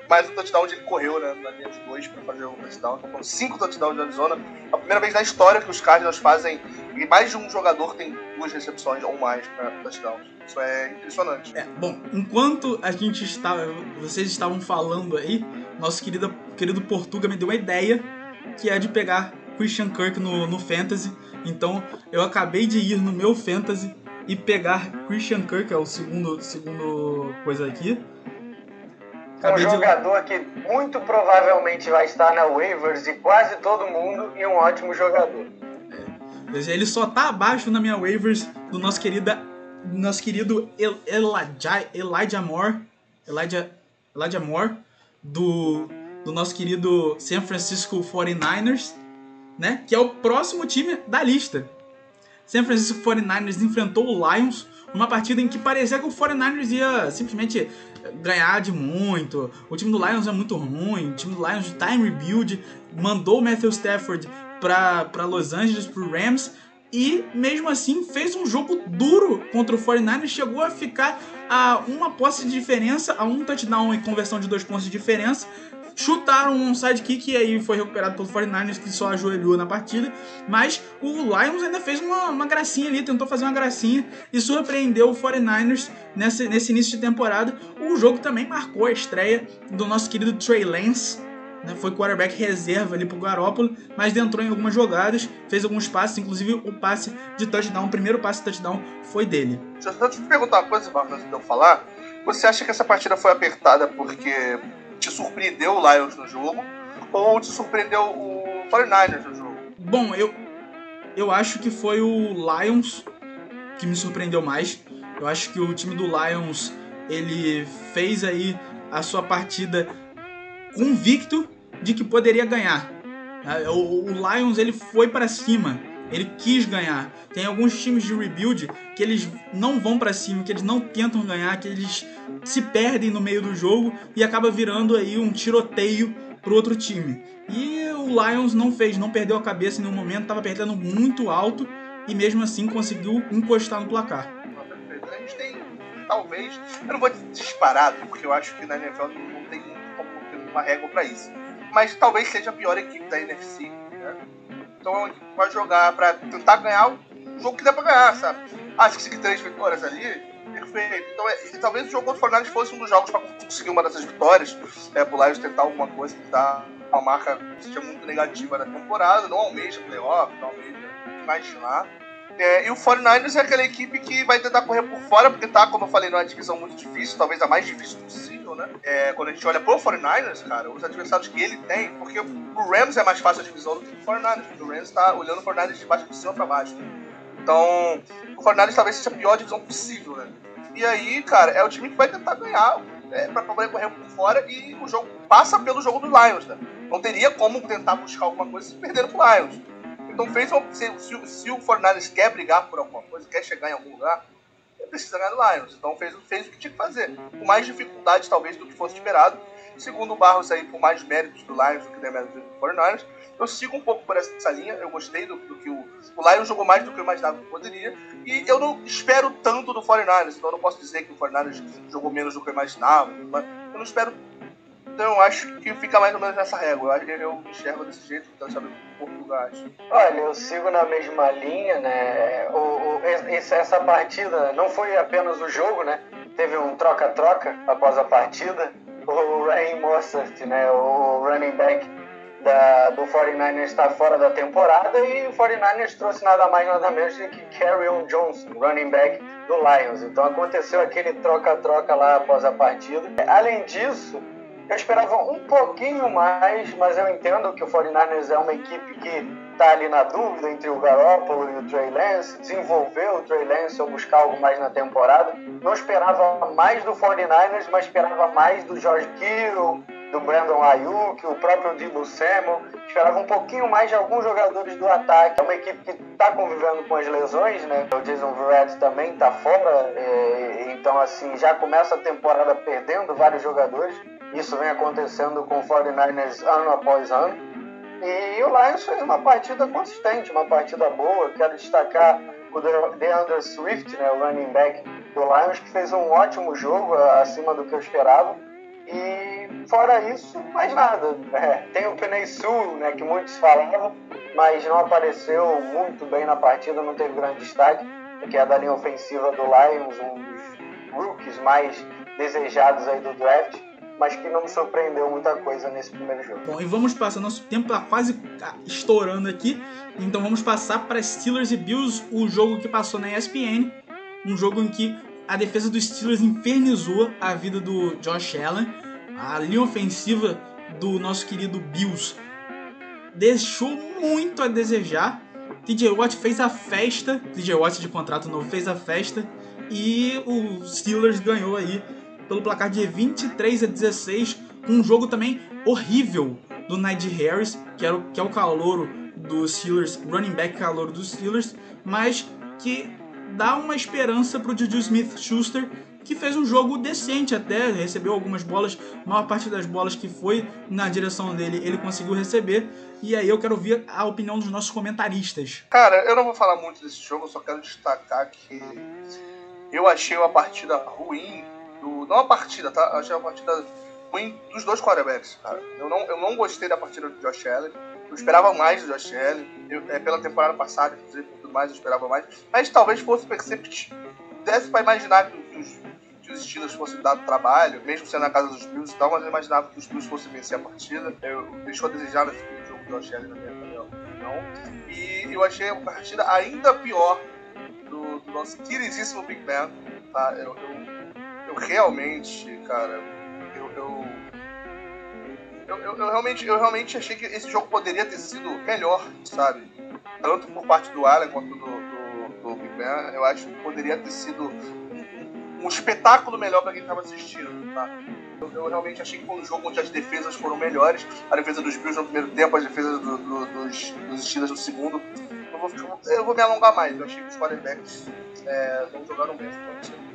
Speaker 4: Mais um touchdown onde ele correu né, na linha de dois para fazer o touchdown. Então foram cinco touchdowns de Arizona. A primeira vez na história que os Cardinals fazem e mais de um jogador tem duas recepções ou mais para touchdowns. Isso é impressionante.
Speaker 3: É, bom, enquanto a gente estava, vocês estavam falando aí, nosso querido, querido Portuga me deu uma ideia que é de pegar Christian Kirk no, no Fantasy. Então eu acabei de ir no meu Fantasy e pegar Christian Kirk, é o segundo, segundo coisa aqui.
Speaker 5: Um
Speaker 3: Acabei de-
Speaker 5: jogador que muito provavelmente vai estar na waivers de quase todo mundo e um ótimo jogador.
Speaker 3: Ele só tá abaixo na minha waivers do nosso querida, nosso querido El, Elijah, Elijah Moore, Elijah, Elijah Moore, do, do nosso querido San Francisco 49ers, né? Que é o próximo time da lista. San Francisco 49ers enfrentou o Lions numa partida em que parecia que o 49ers ia simplesmente ganhar de muito. O time do Lions é muito ruim, o time do Lions tá em rebuild, mandou o Matthew Stafford para Los Angeles, pro Rams, e mesmo assim fez um jogo duro contra o 49ers, chegou a ficar a uma posse de diferença, a um touchdown e conversão de dois pontos de diferença. Chutaram um sidekick e aí foi recuperado pelo 49ers que só ajoelhou na partida. Mas o Lions ainda fez uma, uma gracinha ali, tentou fazer uma gracinha e surpreendeu o 49ers nesse, nesse início de temporada. O jogo também marcou a estreia do nosso querido Trey Lance, né, foi quarterback reserva ali pro Garoppolo, mas entrou em algumas jogadas, fez alguns passes, inclusive o passe de touchdown, o primeiro passe de touchdown foi dele.
Speaker 4: Deixa eu te perguntar uma coisa, Marcos, eu falar. Você acha que essa partida foi apertada porque te surpreendeu o Lions no jogo? Ou te surpreendeu o 49ers no jogo?
Speaker 3: Bom, eu, eu acho que foi o Lions que me surpreendeu mais. Eu acho que o time do Lions ele fez aí a sua partida convicto de que poderia ganhar. O, o Lions ele foi para cima, ele quis ganhar. Tem alguns times de rebuild que eles não vão para cima, que eles não tentam ganhar, que eles se perdem no meio do jogo e acaba virando aí um tiroteio pro outro time. E o Lions não fez, não perdeu a cabeça em nenhum momento, estava perdendo muito alto e mesmo assim conseguiu encostar no placar.
Speaker 4: A gente tem, talvez, eu não vou dizer disparado, porque eu acho que na NFL não tem muito como ter uma régua pra isso. Mas talvez seja a pior equipe da NFC. Né? Então que vai jogar pra tentar ganhar o jogo que dá pra ganhar, sabe? Ah, se conseguir três vitórias ali, perfeito. Então é, e talvez o jogo contra o Fortnite fosse um dos jogos pra conseguir uma dessas vitórias, é, pro Lions tentar alguma coisa que dá uma marca que seja muito negativa na temporada, não almeja playoff, não almeja imaginar. É, e o 49ers é aquela equipe que vai tentar correr por fora, porque tá, como eu falei, numa divisão muito difícil, talvez a mais difícil possível, né? É, quando a gente olha pro 49ers, cara, os adversários que ele tem, porque o Rams é mais fácil a divisão do que o 49ers, porque o Rams tá olhando o 49ers de baixo de cima pra baixo. Então, o 49ers talvez seja a pior divisão possível, né? E aí, cara, é o time que vai tentar ganhar é, pra poder correr por fora e o jogo passa pelo jogo do Lions, né? Não teria como tentar buscar alguma coisa se perder pro Lions. Então uma, se, se, se o 49ers quer brigar por alguma coisa, quer chegar em algum lugar, ele precisa ganhar do Lions. Então fez, fez o que tinha que fazer. Com mais dificuldade, talvez, do que fosse esperado. Segundo o Barros aí, com mais méritos do Lions do que da méritos do 49ers. Eu sigo um pouco por essa linha. Eu gostei do, do que o, o Lions jogou mais do que eu imaginava que poderia. E eu não espero tanto do 49ers. Então eu não posso dizer que o 49ers jogou menos do que eu imaginava. Eu não espero então acho que fica mais ou menos nessa régua. Eu eu enxergo desse jeito, então sabe o Portugal.
Speaker 5: Olha, eu sigo na mesma linha, né? O, o, esse, essa partida não foi apenas o jogo, né? Teve um troca-troca após a partida. O Ryan Mostert, né? O running back da, do 49ers está fora da temporada e o 49ers trouxe nada mais nada menos do que Carrion Johnson, running back do Lions. Então aconteceu aquele troca-troca lá após a partida. Além disso, eu esperava um pouquinho mais, mas eu entendo que o 49ers é uma equipe que está ali na dúvida entre o Garoppolo e o Trey Lance, desenvolver o Trey Lance ou buscar algo mais na temporada. Não esperava mais do 49ers, mas esperava mais do George Kittle, do Brandon Ayuk, o próprio Debo Samuel. Esperava um pouquinho mais de alguns jogadores do ataque. É uma equipe que está convivendo com as lesões, né? O Jason Verrett também está fora, é, então assim já começa a temporada perdendo vários jogadores. Isso vem acontecendo com o 49ers ano após ano. E o Lions fez uma partida consistente, uma partida boa. Quero destacar o DeAndre Swift, né, o running back do Lions, que fez um ótimo jogo, acima do que eu esperava. E fora isso, mais nada. É, tem o Penei Sul, né, que muitos falavam, mas não apareceu muito bem na partida, não teve grande destaque, que é da linha ofensiva do Lions, um dos rookies mais desejados aí do draft mas que não me surpreendeu muita coisa nesse primeiro jogo.
Speaker 3: Bom, e vamos passar, nosso tempo tá quase estourando aqui, então vamos passar para Steelers e Bills, o jogo que passou na ESPN, um jogo em que a defesa dos Steelers infernizou a vida do Josh Allen. A linha ofensiva do nosso querido Bills deixou muito a desejar. TJ Watt fez a festa, TJ Watt de contrato novo fez a festa e o Steelers ganhou aí pelo placar de 23 a 16, com um jogo também horrível do Najee Harris, que, era que é o calouro dos Steelers, running back calouro dos Steelers, mas que dá uma esperança para o Juju Smith-Schuster, que fez um jogo decente até, recebeu algumas bolas, a maior parte das bolas que foi na direção dele ele conseguiu receber. E aí eu quero ouvir a opinião dos nossos comentaristas.
Speaker 4: Cara, eu não vou falar muito desse jogo, só quero destacar que eu achei uma partida ruim, do, não a partida, tá? Achei uma partida ruim dos dois quarterbacks, cara. Eu não, eu não gostei da partida do Josh Allen. Eu esperava mais do Josh Allen. Eu, é, pela temporada passada, inclusive, tudo mais, eu esperava mais. Mas talvez fosse perceptível. Desse pra imaginar que os, que os Steelers fossem dar trabalho, mesmo sendo na casa dos Bills e tal, mas eu imaginava que os Bills fossem vencer a partida. Eu, deixou a desejar nesse jogo do Josh Allen, na minha opinião. E eu achei a partida ainda pior do, do nosso queridíssimo Big Ben. Tá? Eu, eu, eu realmente, cara, eu, eu eu, eu, eu, realmente, eu realmente achei que esse jogo poderia ter sido melhor, sabe? Tanto por parte do Allen quanto do, do, do Big Ben. Eu acho que poderia ter sido um, um espetáculo melhor para quem estava assistindo, tá? Eu, eu, realmente achei que foi um jogo onde as defesas foram melhores. A defesa dos Bills no primeiro tempo, as defesas do, do, dos, dos Steelers no segundo. Vou, eu vou me alongar mais. Eu achei que os quarterbacks é, não jogaram bem.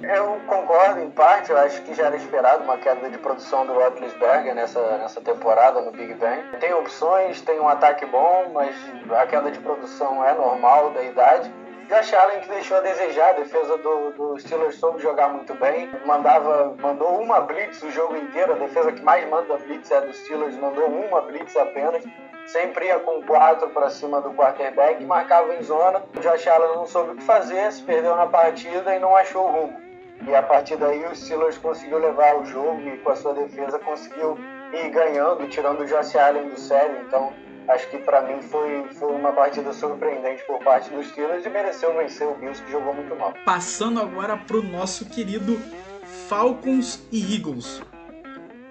Speaker 5: Eu concordo em parte, eu acho que já era esperado uma queda de produção do Roethlisberger nessa, nessa temporada no Big Bang. Tem opções, tem um ataque bom, mas a queda de produção é normal da idade. Josh Allen que deixou a desejar, a defesa do, do Steelers soube jogar muito bem, mandava, mandou uma blitz o jogo inteiro, a defesa que mais manda blitz é a do Steelers, mandou uma blitz apenas sempre ia com quatro para cima do quarterback, marcava em zona. O Josh Allen não soube o que fazer, se perdeu na partida e não achou o rumo. E a partir daí o Steelers conseguiu levar o jogo e com a sua defesa conseguiu ir ganhando, tirando o Josh Allen do sério. Então acho que para mim foi, foi uma partida surpreendente por parte dos Steelers e mereceu vencer o Bills que jogou muito mal.
Speaker 3: Passando agora para o nosso querido Falcons e Eagles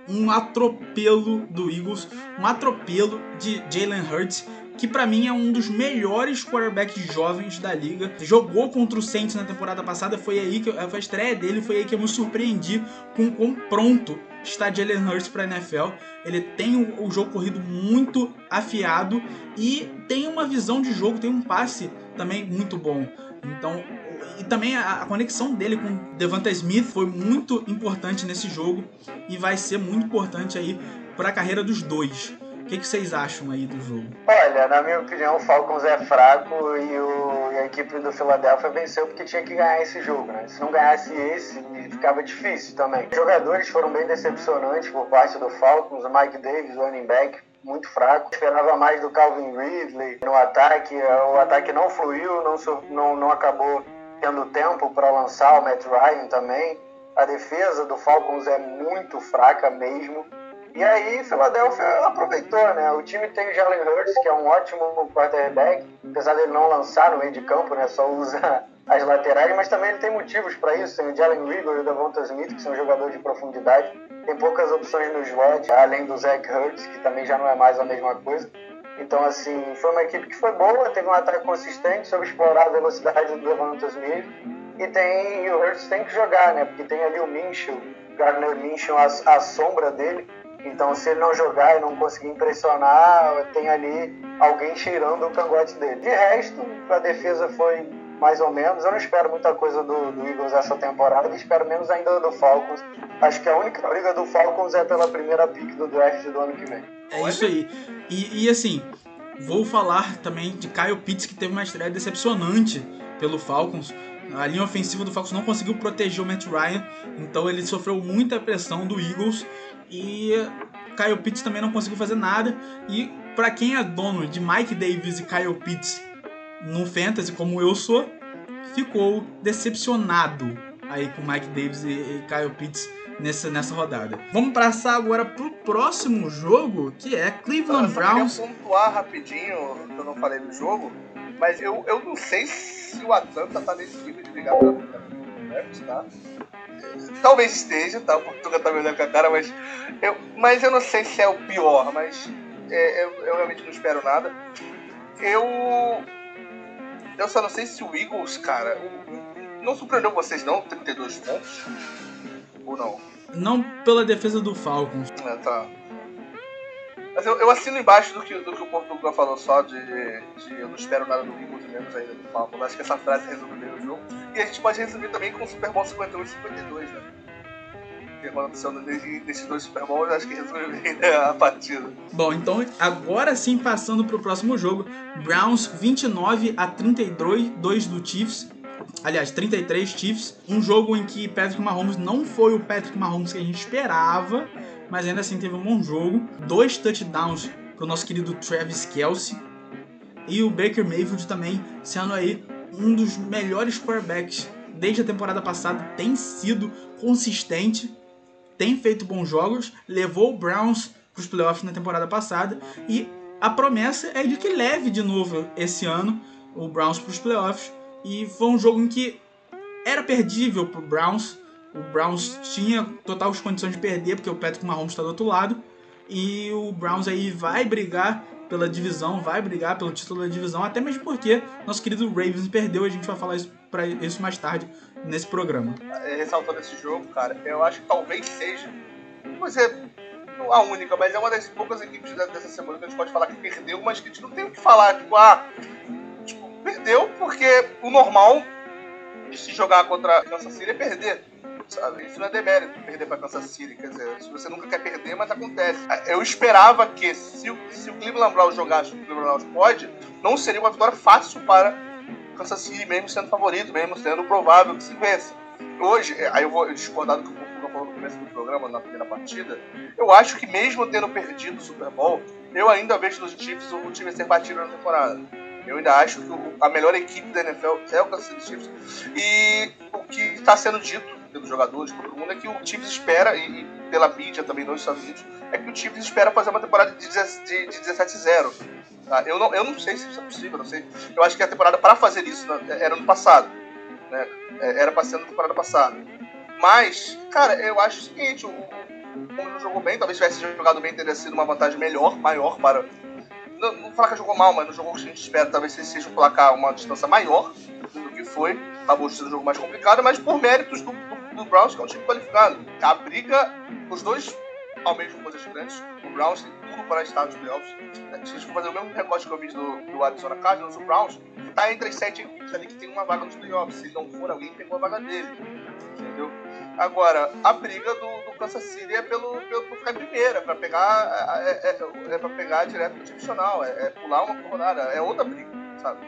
Speaker 3: um atropelo do Eagles, um atropelo de Jalen Hurts, que para mim é um dos melhores quarterbacks jovens da liga. Jogou contra o Saints na temporada passada, foi aí que foi a estreia dele, foi aí que eu me surpreendi com quão pronto está Jalen Hurts para a NFL. Ele tem o, o jogo corrido muito afiado e tem uma visão de jogo, tem um passe também muito bom. Então, e também a, a, conexão dele com Devonta Smith foi muito importante nesse jogo e vai ser muito importante aí para a carreira dos dois. O que, que, vocês acham aí do jogo?
Speaker 5: Olha, na minha opinião, o Falcons é fraco e, o, e a equipe do Philadelphia venceu porque tinha que ganhar esse jogo, né? Se não ganhasse esse, ficava difícil também. Os jogadores foram bem decepcionantes por parte do Falcons, o Mike Davis, o running back, muito fraco. Esperava mais do Calvin Ridley no ataque. O ataque não fluiu, não, não, não acabou tendo tempo para lançar o Matt Ryan também. A defesa do Falcons é muito fraca mesmo. E aí, Philadelphia aproveitou, né? O time tem o Jalen Hurts, que é um ótimo quarterback, apesar dele não lançar no meio de campo, né? Só usa as laterais, mas também ele tem motivos para isso. Tem o Jalen Rigor e o Davonta Smith, que são jogadores de profundidade. Tem poucas opções no slot, além do Zach Hurts, que também já não é mais a mesma coisa. Então, assim, foi uma equipe que foi boa, teve um ataque consistente, soube explorar a velocidade do Smith. E, tem, e o Hurts tem que jogar, né? Porque tem ali o Minshew, Gardner Minshew, a, a sombra dele. Então, se ele não jogar e não conseguir impressionar, tem ali alguém cheirando o cangote dele. De resto, a defesa foi mais ou menos. Eu não espero muita coisa do, do Eagles essa temporada, espero menos ainda do Falcons. Acho que a única briga do Falcons é pela primeira pick do draft do ano que vem.
Speaker 3: É isso aí. E, e assim, vou falar também de Kyle Pitts, que teve uma estreia decepcionante pelo Falcons. A linha ofensiva do Falcons não conseguiu proteger o Matt Ryan, então ele sofreu muita pressão do Eagles e Kyle Pitts também não conseguiu fazer nada. E para quem é dono de Mike Davis e Kyle Pitts no Fantasy, como eu sou, ficou decepcionado aí com Mike Davis e, e Kyle Pitts nessa, nessa rodada. Vamos passar agora pro próximo jogo, que é Cleveland
Speaker 4: eu
Speaker 3: Browns.
Speaker 4: Eu pontuar rapidinho, que eu não falei do jogo, mas eu, eu não sei se o Atlanta tá nesse nível de ligar pra quarterbacks, tá? Talvez esteja, tá? O Portuga tá me olhando com a cara, mas eu, mas eu não sei se é o pior, mas é, eu, eu realmente não espero nada. Eu. Eu só não sei se o Eagles, cara. Não surpreendeu vocês, não? 32 pontos? Ou não?
Speaker 3: Não pela defesa do Falcons.
Speaker 4: É, tá. Mas eu, eu assino embaixo do que, do que o Portugal falou só de, de eu não espero nada do Eagles menos ainda do Falcons. Acho que essa frase resume bem o jogo. E a gente pode resumir também com o Super Bowl 51 e 52, né? Quando aconteceu nesses dois Super Bowls, acho que resume bem né, a partida.
Speaker 3: Bom, então agora sim passando pro próximo jogo. Browns 29 a 32 2 do Chiefs. Aliás, 33 Chiefs. Um jogo em que Patrick Mahomes não foi o Patrick Mahomes que a gente esperava, mas ainda assim teve um bom jogo. Dois touchdowns pro nosso querido Travis Kelsey. E o Baker Mayfield também sendo aí um dos melhores quarterbacks desde a temporada passada. Tem sido consistente, tem feito bons jogos, levou o Browns para os playoffs na temporada passada e a promessa é de que leve de novo esse ano o Browns para os playoffs. E foi um jogo em que era perdível para o Browns. O Browns tinha total condições de perder, porque o Patrick Mahomes está do outro lado. E o Browns aí vai brigar pela divisão, vai brigar pelo título da divisão, até mesmo porque nosso querido Ravens perdeu. A gente vai falar isso, pra isso mais tarde nesse programa.
Speaker 4: Ressaltando esse jogo, cara, eu acho que talvez seja, vou dizer a única, mas é uma das poucas equipes dessa semana que a gente pode falar que perdeu, mas que a gente não tem o que falar. Tipo, ah, tipo, perdeu porque o normal de se jogar contra a Kansas City é perder. Sabe? Isso não é demérito perder para Kansas City. Quer dizer, você nunca quer perder, mas acontece. Eu esperava que se se o Cleveland Browns jogasse o Cleveland Browns pode, não seria uma vitória fácil para Kansas City, mesmo sendo favorito, mesmo sendo provável que se vença. Hoje, aí eu vou discordar do que o Fufuca falou no começo do programa, na primeira partida. Eu acho que mesmo tendo perdido o Super Bowl, eu ainda vejo nos Chiefs o time ser batido na temporada. Eu ainda acho que a melhor equipe da NFL é o Kansas City Chiefs. E o que está sendo dito pelos jogadores, por todo mundo, é que o Chiefs espera, e, pela mídia também nos Estados Unidos, é que o Chiefs espera fazer uma temporada de, de, de 17-0. Tá? Eu, não, eu não sei se isso é possível, não sei. Eu acho que a temporada para fazer isso né, era no passado. Né? Era para ser na temporada passada. Mas, cara, eu acho o seguinte: o, o jogou bem, talvez tivesse jogado bem, teria sido uma vantagem melhor, maior para. Não, não falar que jogou mal, mas no jogo que a gente espera, talvez seja um placar uma distância maior do que foi. Acabou sendo um jogo mais complicado, mas por méritos do, do, Browns, que é um time qualificado. A briga, os dois almejam coisas grandes. O Browns tem tudo para estar nos playoffs. Se a gente for fazer o mesmo recorte que eu vi do, do Arizona Cardinals, o Browns tá entre as sete equipes ali que tem uma vaga nos playoffs. Se não for, alguém pegou a vaga dele. Entendeu? Agora, a briga do, do Kansas City é pelo, pelo por ficar em primeira, para pegar é, é, é, é para pegar direto pro divisional, é, é pular uma rodada, é outra briga, sabe?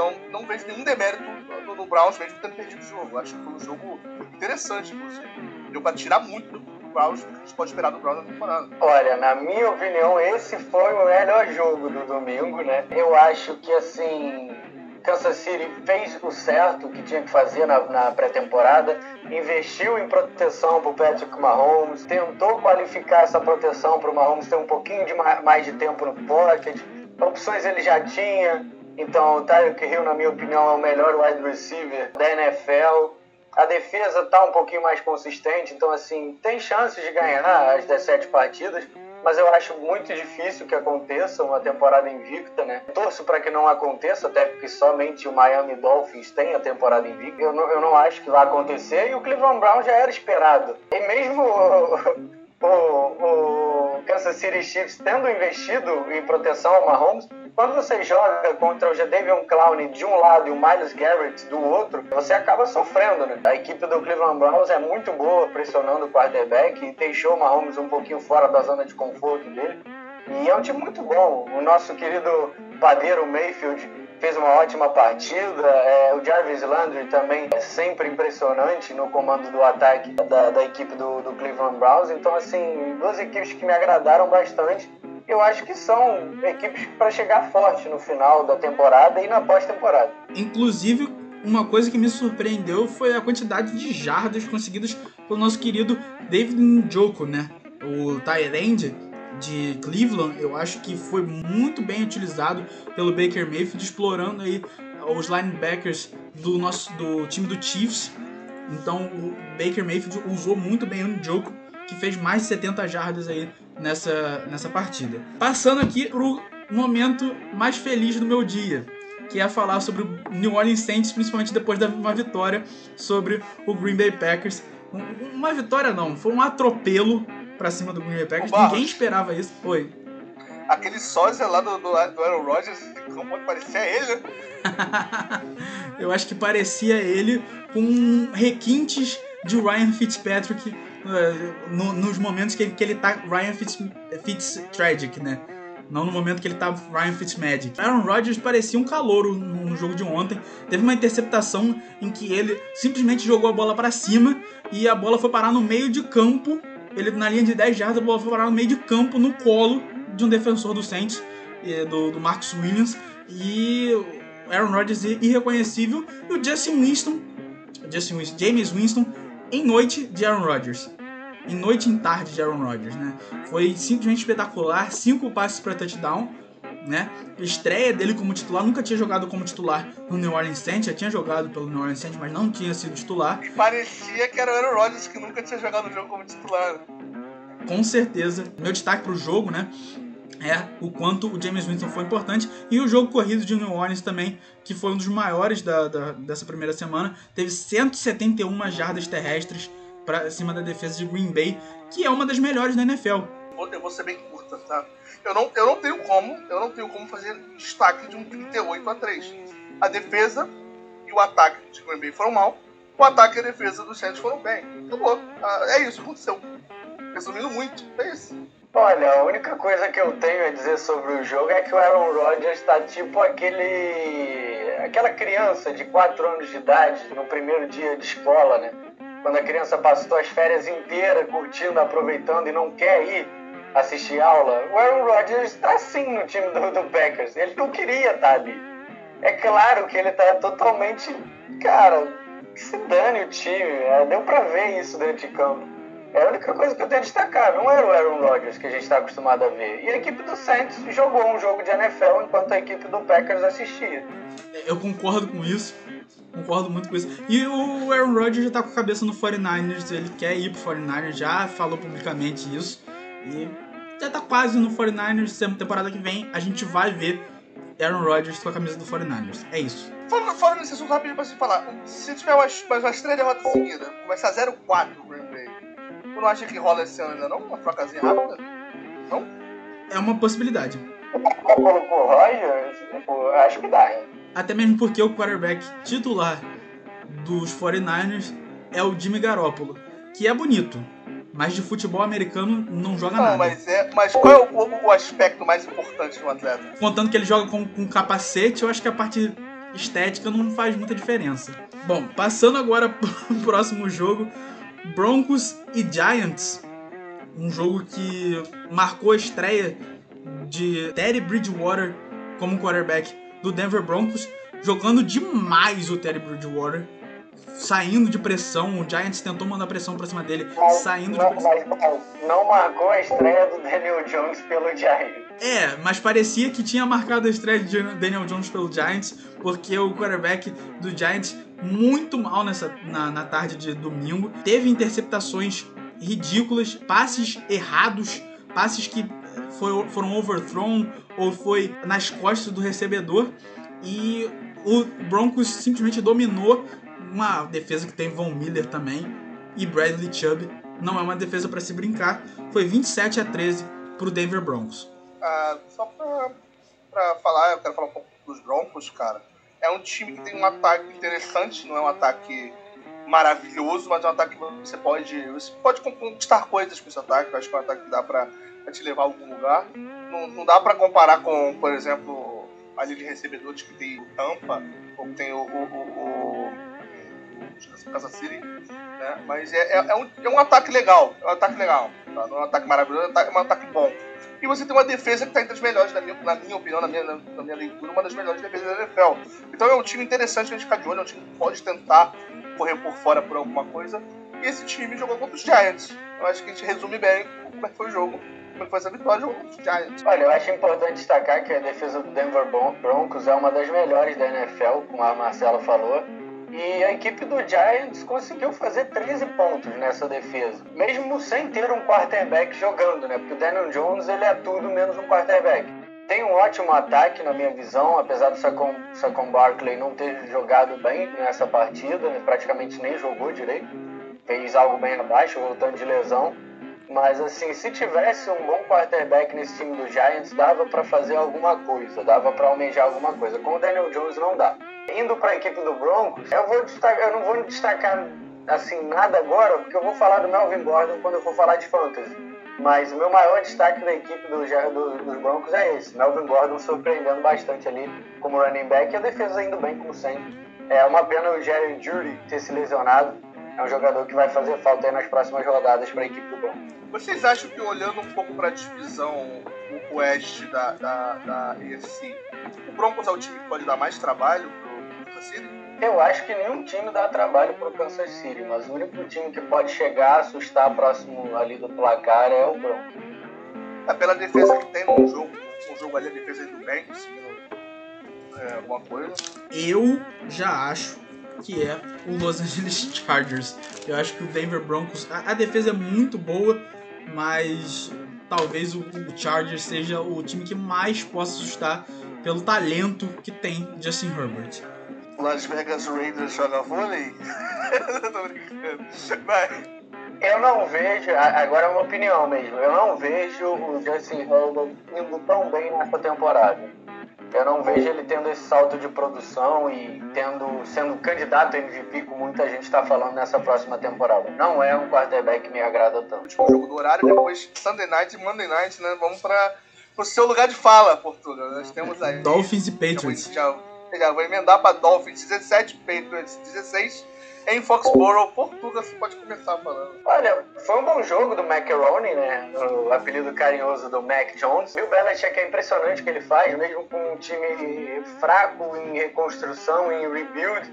Speaker 4: Então não vejo nenhum demérito no, no Browns mesmo tendo perdido o jogo. Acho que foi um jogo interessante, inclusive. Deu para tirar muito do, do Browns, do que a gente pode esperar do Browns na temporada.
Speaker 5: Olha, na minha opinião, esse foi o melhor jogo do domingo, né? Eu acho que assim. Kansas City fez o certo que tinha que fazer na, na pré-temporada, investiu em proteção para o Patrick Mahomes, tentou qualificar essa proteção para o Mahomes ter um pouquinho de mais de tempo no pocket. Opções ele já tinha, então o Tyreek Hill, na minha opinião, é o melhor wide receiver da NFL. A defesa está um pouquinho mais consistente, então assim, tem chances de ganhar as 17 partidas mas eu acho muito difícil que aconteça uma temporada invicta, né? Torço para que não aconteça, até porque somente o Miami Dolphins tem a temporada invicta. Eu não, eu não acho que vai acontecer e o Cleveland Brown já era esperado. E mesmo o, o, o Kansas City Chiefs tendo investido em proteção ao Mahomes, quando você joga contra o Jadavion Clowney de um lado e o Miles Garrett do outro, você acaba sofrendo, né? A equipe do Cleveland Browns é muito boa pressionando o quarterback e deixou o Mahomes um pouquinho fora da zona de conforto dele. E é um time muito bom. O nosso querido padeiro Mayfield fez uma ótima partida. É, o Jarvis Landry também é sempre impressionante no comando do ataque da, da equipe do, do Cleveland Browns. Então, assim, duas equipes que me agradaram bastante eu acho que são equipes para chegar forte no final da temporada e na pós-temporada.
Speaker 3: Inclusive, uma coisa que me surpreendeu foi a quantidade de jardas conseguidas pelo nosso querido David Njoku, né? O Tyrande de Cleveland, eu acho que foi muito bem utilizado pelo Baker Mayfield, explorando aí os linebackers do nosso do time do Chiefs Então o Baker Mayfield usou muito bem o Njoku, que fez mais de 70 jardas aí nessa, nessa partida. Passando aqui pro momento mais feliz do meu dia, que é falar sobre o New Orleans Saints, principalmente depois de uma vitória sobre o Green Bay Packers. Uma vitória não, foi um atropelo para cima do Green Bay Packers. Ninguém esperava isso. Oi.
Speaker 4: Aquele sósia lá do, do, do Aaron Rodgers, como parecia ele?
Speaker 3: Eu acho que parecia ele com requintes de Ryan Fitzpatrick no, nos momentos que ele, que ele tá Ryan Fitz, Fitztragic, né? Não no momento que ele tá Ryan Fitzmagic. Aaron Rodgers parecia um calouro no jogo de ontem. Teve uma interceptação em que ele simplesmente jogou a bola para cima e a bola foi parar no meio de campo. Ele na linha de 10 jardas, a bola foi parar no meio de campo, no colo de um defensor do Saints, do, do Marcus Williams. E Aaron Rodgers irreconhecível. E o Justin Winston, Justin Winston, James Winston, em noite de Aaron Rodgers. Em noite em tarde de Aaron Rodgers, né? Foi simplesmente espetacular. Cinco passes para touchdown, né? Estreia dele como titular. Nunca tinha jogado como titular no New Orleans Saints. Já tinha jogado pelo New Orleans Saints, mas não tinha sido titular.
Speaker 4: E parecia que era o Aaron Rodgers que nunca tinha jogado o jogo como titular.
Speaker 3: Com certeza. Meu destaque pro jogo, né? É o quanto o James Winston foi importante e o jogo corrido de New Orleans também, que foi um dos maiores da, da dessa primeira semana, teve 171 jardas terrestres para cima da defesa de Green Bay, que é uma das melhores da NFL.
Speaker 4: Eu vou ser bem curta, tá? Eu não, eu não tenho como, eu não tenho como fazer destaque de um 38 a 3. A defesa e o ataque de Green Bay foram mal, o ataque e a defesa dos Saints foram bem. Acabou. Ah, é isso, aconteceu. Resumindo muito, é isso.
Speaker 5: Olha, a única coisa que eu tenho a dizer sobre o jogo é que o Aaron Rodgers está tipo aquele. aquela criança de 4 anos de idade no primeiro dia de escola, né? Quando a criança passou as férias inteiras curtindo, aproveitando e não quer ir assistir aula. O Aaron Rodgers está assim no time do, do Packers. Ele não queria estar tá ali. É claro que ele está totalmente. Cara, que se dane o time. É, deu pra ver isso dentro de campo. É a única coisa que eu tenho a destacar. Não era o Aaron Rodgers que a gente está acostumado a ver. E a equipe do Saints jogou um jogo de NFL enquanto a equipe do Packers assistia.
Speaker 3: Eu concordo com isso. Concordo muito com isso. E o Aaron Rodgers já tá com a cabeça no 49ers. Ele quer ir pro 49ers, já falou publicamente isso. E já tá quase no 49ers. Temporada que vem a gente vai ver Aaron Rodgers com a camisa do 49ers. É isso.
Speaker 4: Fala, fala nesse assunto rápido pra você falar. Se tiver mais, mais umas três derrotas seguidas, começar 0-4 o Green Bay Tu não acha que rola esse ano ainda não? Uma trocazinha rápida? Não?
Speaker 3: É uma possibilidade.
Speaker 5: Colocou o Rogers? Acho que dá, hein?
Speaker 3: Até mesmo porque o quarterback titular dos 49ers é o Jimmy Garoppolo, que é bonito, mas de futebol americano não joga
Speaker 4: não,
Speaker 3: nada.
Speaker 4: Mas, é, mas qual é o, o, aspecto mais importante do atleta?
Speaker 3: Contando que ele joga com, com capacete, eu acho que a parte estética não faz muita diferença. Bom, passando agora pro próximo jogo, Broncos e Giants, um jogo que marcou a estreia de Teddy Bridgewater como quarterback do Denver Broncos, jogando demais o Teddy Bridgewater, saindo de pressão. O Giants tentou mandar pressão pra cima dele,
Speaker 5: mas,
Speaker 3: saindo
Speaker 5: não,
Speaker 3: de pressão.
Speaker 5: Mas, não marcou a estreia do Daniel Jones pelo Giants.
Speaker 3: É, mas parecia que tinha marcado a estreia de Daniel Jones pelo Giants, porque o quarterback do Giants muito mal nessa na, na tarde de domingo. Teve interceptações ridículas, passes errados, passes que foi, foram overthrown ou foi nas costas do recebedor. E o Broncos simplesmente dominou uma defesa que tem Von Miller também e Bradley Chubb. Não é uma defesa para se brincar. Foi 27 a 13 para o Denver Broncos.
Speaker 4: Ah, só para falar, eu quero falar um pouco dos Broncos, cara é um time que tem um ataque interessante, não é um ataque maravilhoso, mas é um ataque que você pode, você pode conquistar coisas com esse ataque. Eu acho que é um ataque que dá pra, pra te levar a algum lugar. Não, não dá pra comparar com, por exemplo, a linha de recebedores que tem o Tampa, ou que tem o, o, o, o Kansas City, né? Mas é, é, é, um, é um ataque legal, é um ataque legal. Tá? Não é um ataque maravilhoso, é um ataque, é bom. E você tem uma defesa que está entre as melhores, na minha, na minha opinião, na minha, na minha leitura, uma das melhores defesas da NFL. Então é um time interessante a gente ficar de olho, é um time que pode tentar correr por fora por alguma coisa. E esse time jogou contra os Giants. Eu acho que a gente resume bem como é que foi o jogo. Como é que foi essa vitória, os Giants.
Speaker 5: Olha, eu acho importante destacar que a defesa do Denver Broncos é uma das melhores da NFL, como a Marcela falou. E a equipe do Giants conseguiu fazer 13 pontos nessa defesa, mesmo sem ter um quarterback jogando, né? Porque o Daniel Jones ele é tudo menos um quarterback. Tem um ótimo ataque na minha visão, apesar do Saquon, Saquon Barkley não ter jogado bem nessa partida, praticamente nem jogou direito, fez algo bem abaixo, voltando de lesão. Mas assim, se tivesse um bom quarterback nesse time do Giants, dava para fazer alguma coisa, dava para almejar alguma coisa. Com o Daniel Jones não dá. Indo para a equipe do Broncos, eu, vou destacar, eu não vou destacar assim nada agora, porque eu vou falar do Melvin Gordon quando eu for falar de fantasy. Mas o meu maior destaque da equipe do, do, dos Broncos é esse. Melvin Gordon surpreendendo bastante ali como running back e a defesa indo bem como sempre. É uma pena o Jerry Judy ter se lesionado. É um jogador que vai fazer falta aí nas próximas rodadas para a equipe do Broncos.
Speaker 4: Vocês acham que olhando um pouco para a divisão oeste da, da, da EFC, o Broncos é o time que pode dar mais trabalho pro Kansas City?
Speaker 5: Eu acho que nenhum time dá trabalho pro Kansas City, mas o único time que pode chegar a assustar próximo ali do placar é o Broncos.
Speaker 4: É pela defesa que tem no jogo, no jogo ali a defesa do bem, conseguindo é, alguma coisa.
Speaker 3: Eu já acho que é o Los Angeles Chargers. Eu acho que o Denver Broncos, a, a defesa é muito boa, mas talvez o, o Chargers seja o time que mais possa assustar pelo talento que tem Justin Herbert.
Speaker 4: Las Vegas Raiders joga vôlei? Tô brincando. Vai.
Speaker 5: Eu não vejo, agora é uma opinião mesmo, eu não vejo o Justin Herbert indo tão bem nessa temporada. Eu não vejo ele tendo esse salto de produção e tendo sendo candidato a MVP, como muita gente está falando nessa próxima temporada. Não é um quarterback que me agrada tanto.
Speaker 4: Último jogo do horário, depois Sunday Night e Monday Night, né? Vamos para o seu lugar de fala, Portugal. Nós temos aí.
Speaker 3: Dolphins e Patriots.
Speaker 4: Já, já vou emendar para Dolphins 17, Patriots 16 em Foxborough, Portugal, você pode começar falando.
Speaker 5: Olha, foi um bom jogo do Macaroni, né? O apelido carinhoso do Mac Jones. Bill Belichick é impressionante o que ele faz, mesmo com um time fraco em reconstrução, em rebuild.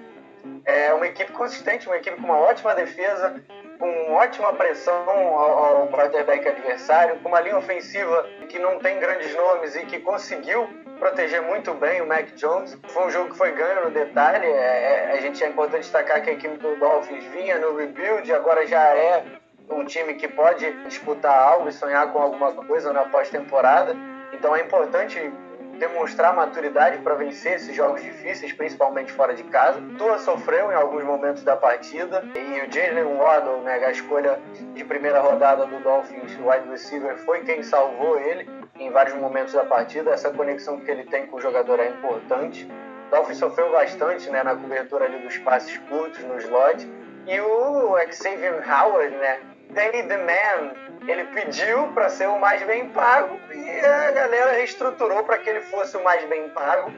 Speaker 5: É uma equipe consistente, uma equipe com uma ótima defesa, com ótima pressão ao, quarterback adversário, com uma linha ofensiva que não tem grandes nomes e que conseguiu proteger muito bem o Mac Jones. Foi um jogo que foi ganho no detalhe. É, é, a gente é importante destacar que a equipe do Dolphins vinha no rebuild, agora já é um time que pode disputar algo e sonhar com alguma coisa na pós-temporada. Então é importante demonstrar maturidade para vencer esses jogos difíceis, principalmente fora de casa. Tua sofreu em alguns momentos da partida e o Jalen Waddle, né, a escolha de primeira rodada do Dolphins, wide receiver, foi quem salvou ele em vários momentos da partida. Essa conexão que ele tem com o jogador é importante. O Dolphins sofreu bastante né, na cobertura ali dos passes curtos, no slot. E o Xavier Howard, né, Danny the Man, ele pediu para ser o mais bem pago e a galera reestruturou para que ele fosse o mais bem pago.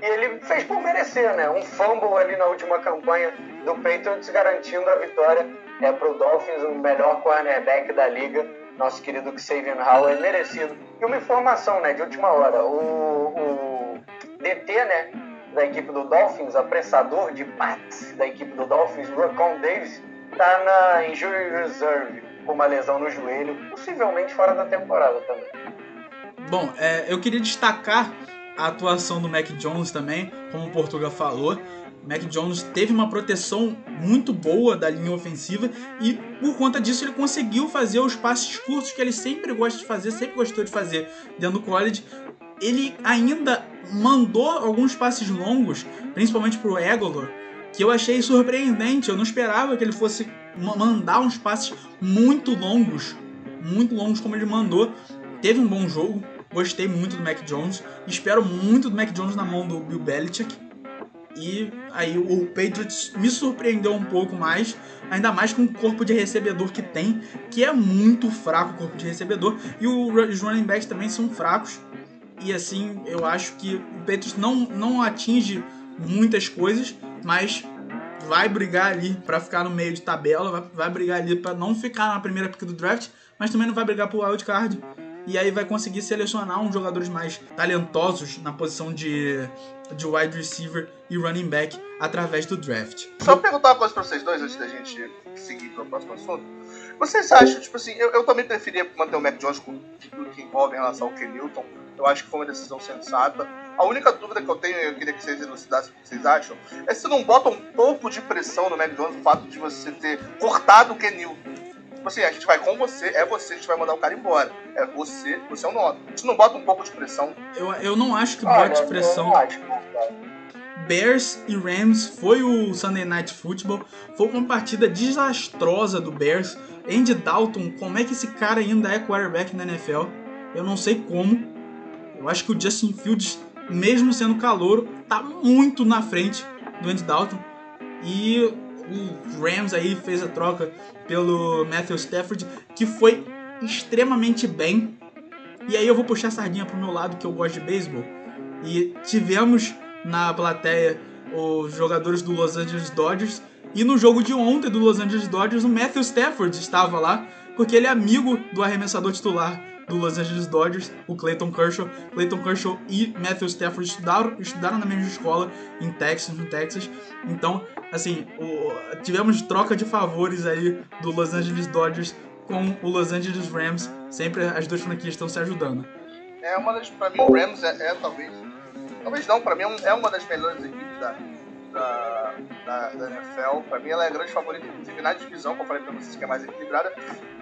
Speaker 5: E ele fez por merecer, né? Um fumble ali na última campanha do Patriots garantindo a vitória é pro Dolphins, o melhor cornerback da liga, nosso querido Xavier Howard, merecido. E uma informação, né, de última hora, o, o DT, né, da equipe do Dolphins, apressador de passe da equipe do Dolphins, Rocon Davis, tá na injury reserve com uma lesão no joelho, possivelmente fora da temporada também.
Speaker 3: Bom, é, eu queria destacar a atuação do Mac Jones também, como o Portuga falou. Mac Jones teve uma proteção muito boa da linha ofensiva e por conta disso ele conseguiu fazer os passes curtos que ele sempre gosta de fazer, sempre gostou de fazer dentro do college. Ele ainda mandou alguns passes longos, principalmente para o Egolor, que eu achei surpreendente. Eu não esperava que ele fosse mandar uns passes muito longos, muito longos como ele mandou. Teve um bom jogo, gostei muito do Mac Jones, espero muito do Mac Jones na mão do Bill Belichick. E aí o Patriots me surpreendeu um pouco mais, ainda mais com o corpo de recebedor que tem, que é muito fraco o corpo de recebedor, e os running backs também são fracos. E assim, eu acho que o Patriots não, não atinge muitas coisas, mas vai brigar ali para ficar no meio de tabela, vai, vai brigar ali para não ficar na primeira pick do draft, mas também não vai brigar pro wild card. E aí vai conseguir selecionar uns jogadores mais talentosos na posição de, de wide receiver e running back através do draft.
Speaker 4: Só perguntar uma coisa pra vocês dois antes da gente seguir para o próximo assunto. Vocês acham, tipo assim, eu, eu também preferia manter o Mac Jones com tudo que envolve em relação ao Ken Newton Eu acho que foi uma decisão sensata. A única dúvida que eu tenho, e eu queria que vocês elucidassem o que vocês acham, é se não bota um pouco de pressão no Mac Jones o fato de você ter cortado o Kenil. Tipo assim, a gente vai com você, é você, a gente vai mandar o cara embora. É você, você é o nosso. Isso não bota um pouco de pressão?
Speaker 3: Eu, eu não acho que
Speaker 5: Olha,
Speaker 3: bote pressão. Bears e Rams foi o Sunday Night Football. Foi uma partida desastrosa do Bears. Andy Dalton, como é que esse cara ainda é quarterback na NFL? Eu não sei como. Eu acho que o Justin Fields, mesmo sendo calouro, tá muito na frente do Andy Dalton. E o Rams aí fez a troca pelo Matthew Stafford, que foi extremamente bem. E aí eu vou puxar a sardinha pro meu lado, que eu gosto de beisebol. E tivemos na plateia os jogadores do Los Angeles Dodgers. E no jogo de ontem do Los Angeles Dodgers, o Matthew Stafford estava lá, porque ele é amigo do arremessador titular do Los Angeles Dodgers, o Clayton Kershaw. Clayton Kershaw e Matthew Stafford estudaram, estudaram na mesma escola em Texas, no Texas. Então, assim, o- tivemos troca de favores aí do Los Angeles Dodgers com o Los Angeles Rams. Sempre as duas franquias estão se ajudando.
Speaker 4: É uma das. Pra mim, o Rams é, é talvez. Talvez não, pra mim é é uma das melhores equipes da, da, da, da NFL. Pra mim, ela é grande favorita, inclusive na divisão, como eu falei pra vocês, que é mais equilibrada.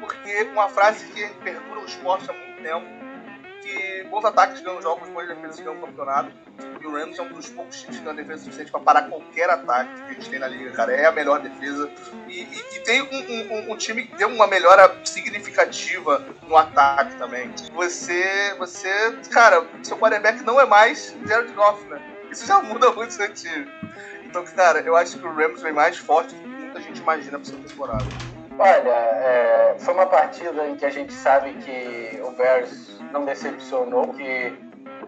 Speaker 4: Porque uma frase que perdura o esporte há muito tempo. Que bons ataques ganham jogos, boas defesas ganham campeonato. E o Rams é um dos poucos times que tem uma defesa suficiente pra parar qualquer ataque que a gente tem na liga, cara. É a melhor defesa. E, e- e tem um, um- um- um time que deu uma melhora significativa no ataque também. Você, você, cara, seu quarterback não é mais Jared Goff, né? Isso já muda muito seu time. Então, cara, eu acho que o Rams vem mais forte do que muita gente imagina pra essa temporada.
Speaker 5: Olha, é, foi uma partida em que a gente sabe que o Bears não decepcionou, que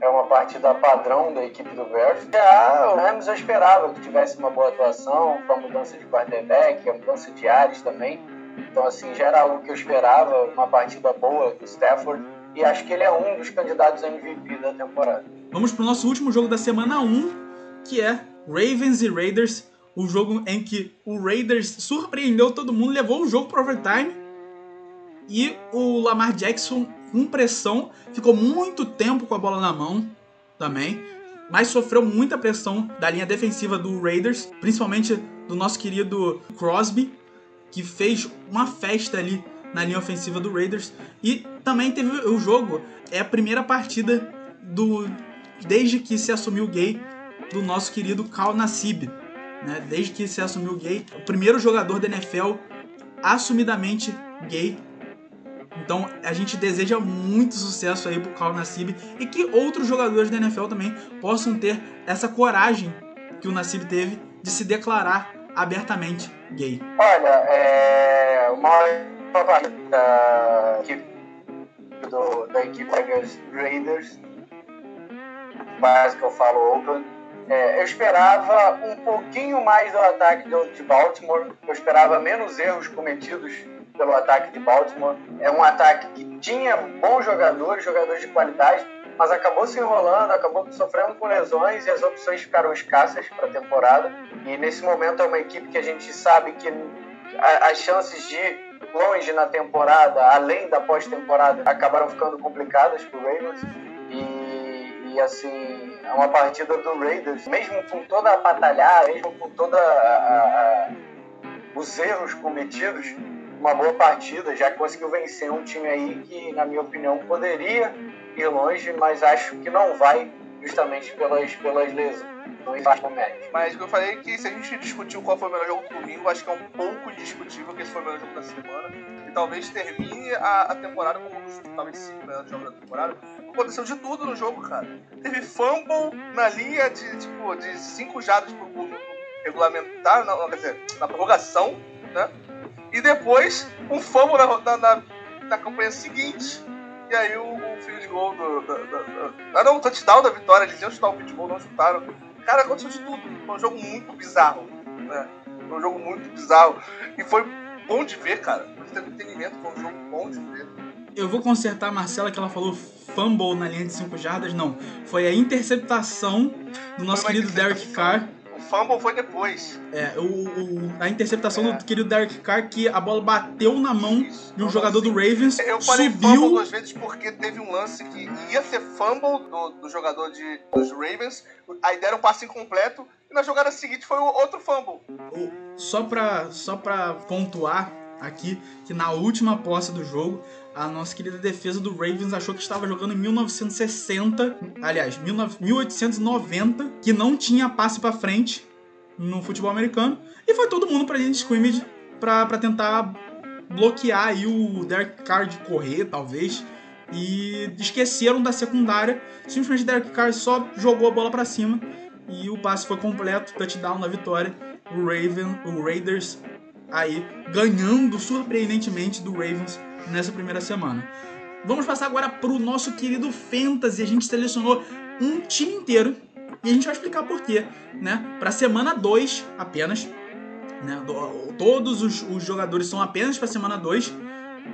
Speaker 5: é uma partida padrão da equipe do Bears. Já o Rams eu esperava que tivesse uma boa atuação, com a mudança de quarterback, a mudança de áreas também. Então, assim, já era algo que eu esperava, uma partida boa do Stafford. E acho que ele é um dos candidatos a MVP da temporada.
Speaker 3: Vamos pro nosso último jogo da semana 1, que é Ravens e Raiders. O jogo em que o Raiders surpreendeu todo mundo, levou o jogo pro overtime. E o Lamar Jackson, com pressão, ficou muito tempo com a bola na mão também. Mas sofreu muita pressão da linha defensiva do Raiders, principalmente do nosso querido Crosby, que fez uma festa ali na linha ofensiva do Raiders. E também teve o jogo, é a primeira partida do desde que se assumiu gay do nosso querido Cal Nassib, né? Desde que se assumiu gay, o primeiro jogador da NFL assumidamente gay. Então a gente deseja muito sucesso aí pro Cal Nassib e que outros jogadores da NFL também possam ter essa coragem que o Nassib teve de se declarar abertamente gay.
Speaker 5: Olha, é uma equipe, do, da equipe Raiders, mas que eu falo Oakland. É, eu esperava um pouquinho mais do ataque de Baltimore. Eu esperava menos erros cometidos pelo ataque de Baltimore. É um ataque que tinha bons jogadores, jogadores de qualidade, mas acabou se enrolando, acabou sofrendo com lesões e as opções ficaram escassas para a temporada. E nesse momento é uma equipe que a gente sabe que as chances de ir longe na temporada, além da pós-temporada, acabaram ficando complicadas para o Ravens. E, e, assim, é uma partida do Raiders, mesmo com toda a batalhar, mesmo com toda a- a- os erros cometidos, uma boa partida, já conseguiu vencer um time aí que, na minha opinião, poderia ir longe, mas acho que não vai, justamente pelas, pelas lesões com o Mac.
Speaker 4: Mas eu falei é que se a gente discutiu qual foi o melhor jogo do domingo, acho que é um pouco indiscutível que esse foi o melhor jogo da semana. Talvez termine a, a temporada como um talvez cinco melhores jogos da temporada. Aconteceu de tudo no jogo, cara. Teve fumble na linha de, tipo, de cinco jardas pro gol regulamentar, não, quer dizer, na prorrogação, né? E depois um fumble na, na, na, na campanha seguinte. E aí o, o field goal do. Da, da, da, ah, não, o touchdown da vitória. Eles iam chutar o field goal, não chutaram. Cara, aconteceu de tudo. Foi um jogo muito bizarro. Né? Foi um jogo muito bizarro. E foi bom de ver, cara. Entretenimento, foi um jogo bom de ver.
Speaker 3: Eu vou consertar a Marcela que ela falou fumble na linha de 5 jardas. Não, foi a interceptação do nosso querido Derek Carr.
Speaker 4: O fumble foi depois.
Speaker 3: É, o, o- a interceptação
Speaker 4: É.
Speaker 3: do querido Derek Carr, que a bola bateu na mão
Speaker 4: Isso.
Speaker 3: de um jogador do Ravens,
Speaker 4: Eu falei fumble
Speaker 3: subiu.
Speaker 4: duas vezes porque teve um lance que ia ser fumble do, do jogador de, dos Ravens, aí deram um passe incompleto, e na jogada seguinte foi o outro fumble.
Speaker 3: Só pra, só pra pontuar aqui que na última posse do jogo, a nossa querida defesa do Ravens achou que estava jogando em 1960, aliás, 19 1890, que não tinha passe pra frente no futebol americano, e foi todo mundo pra linha de scrimmage pra, pra tentar bloquear aí o Derek Carr de correr, talvez, e esqueceram da secundária, simplesmente Derek Carr só jogou a bola pra cima e o passe foi completo, touchdown na vitória, o Raven, o Raiders aí ganhando surpreendentemente do Ravens nessa primeira semana. Vamos passar agora pro nosso querido Fantasy. A gente selecionou um time inteiro e a gente vai explicar por quê, né? Para semana 2 apenas, né? Do- Todos os, os jogadores são apenas para semana 2.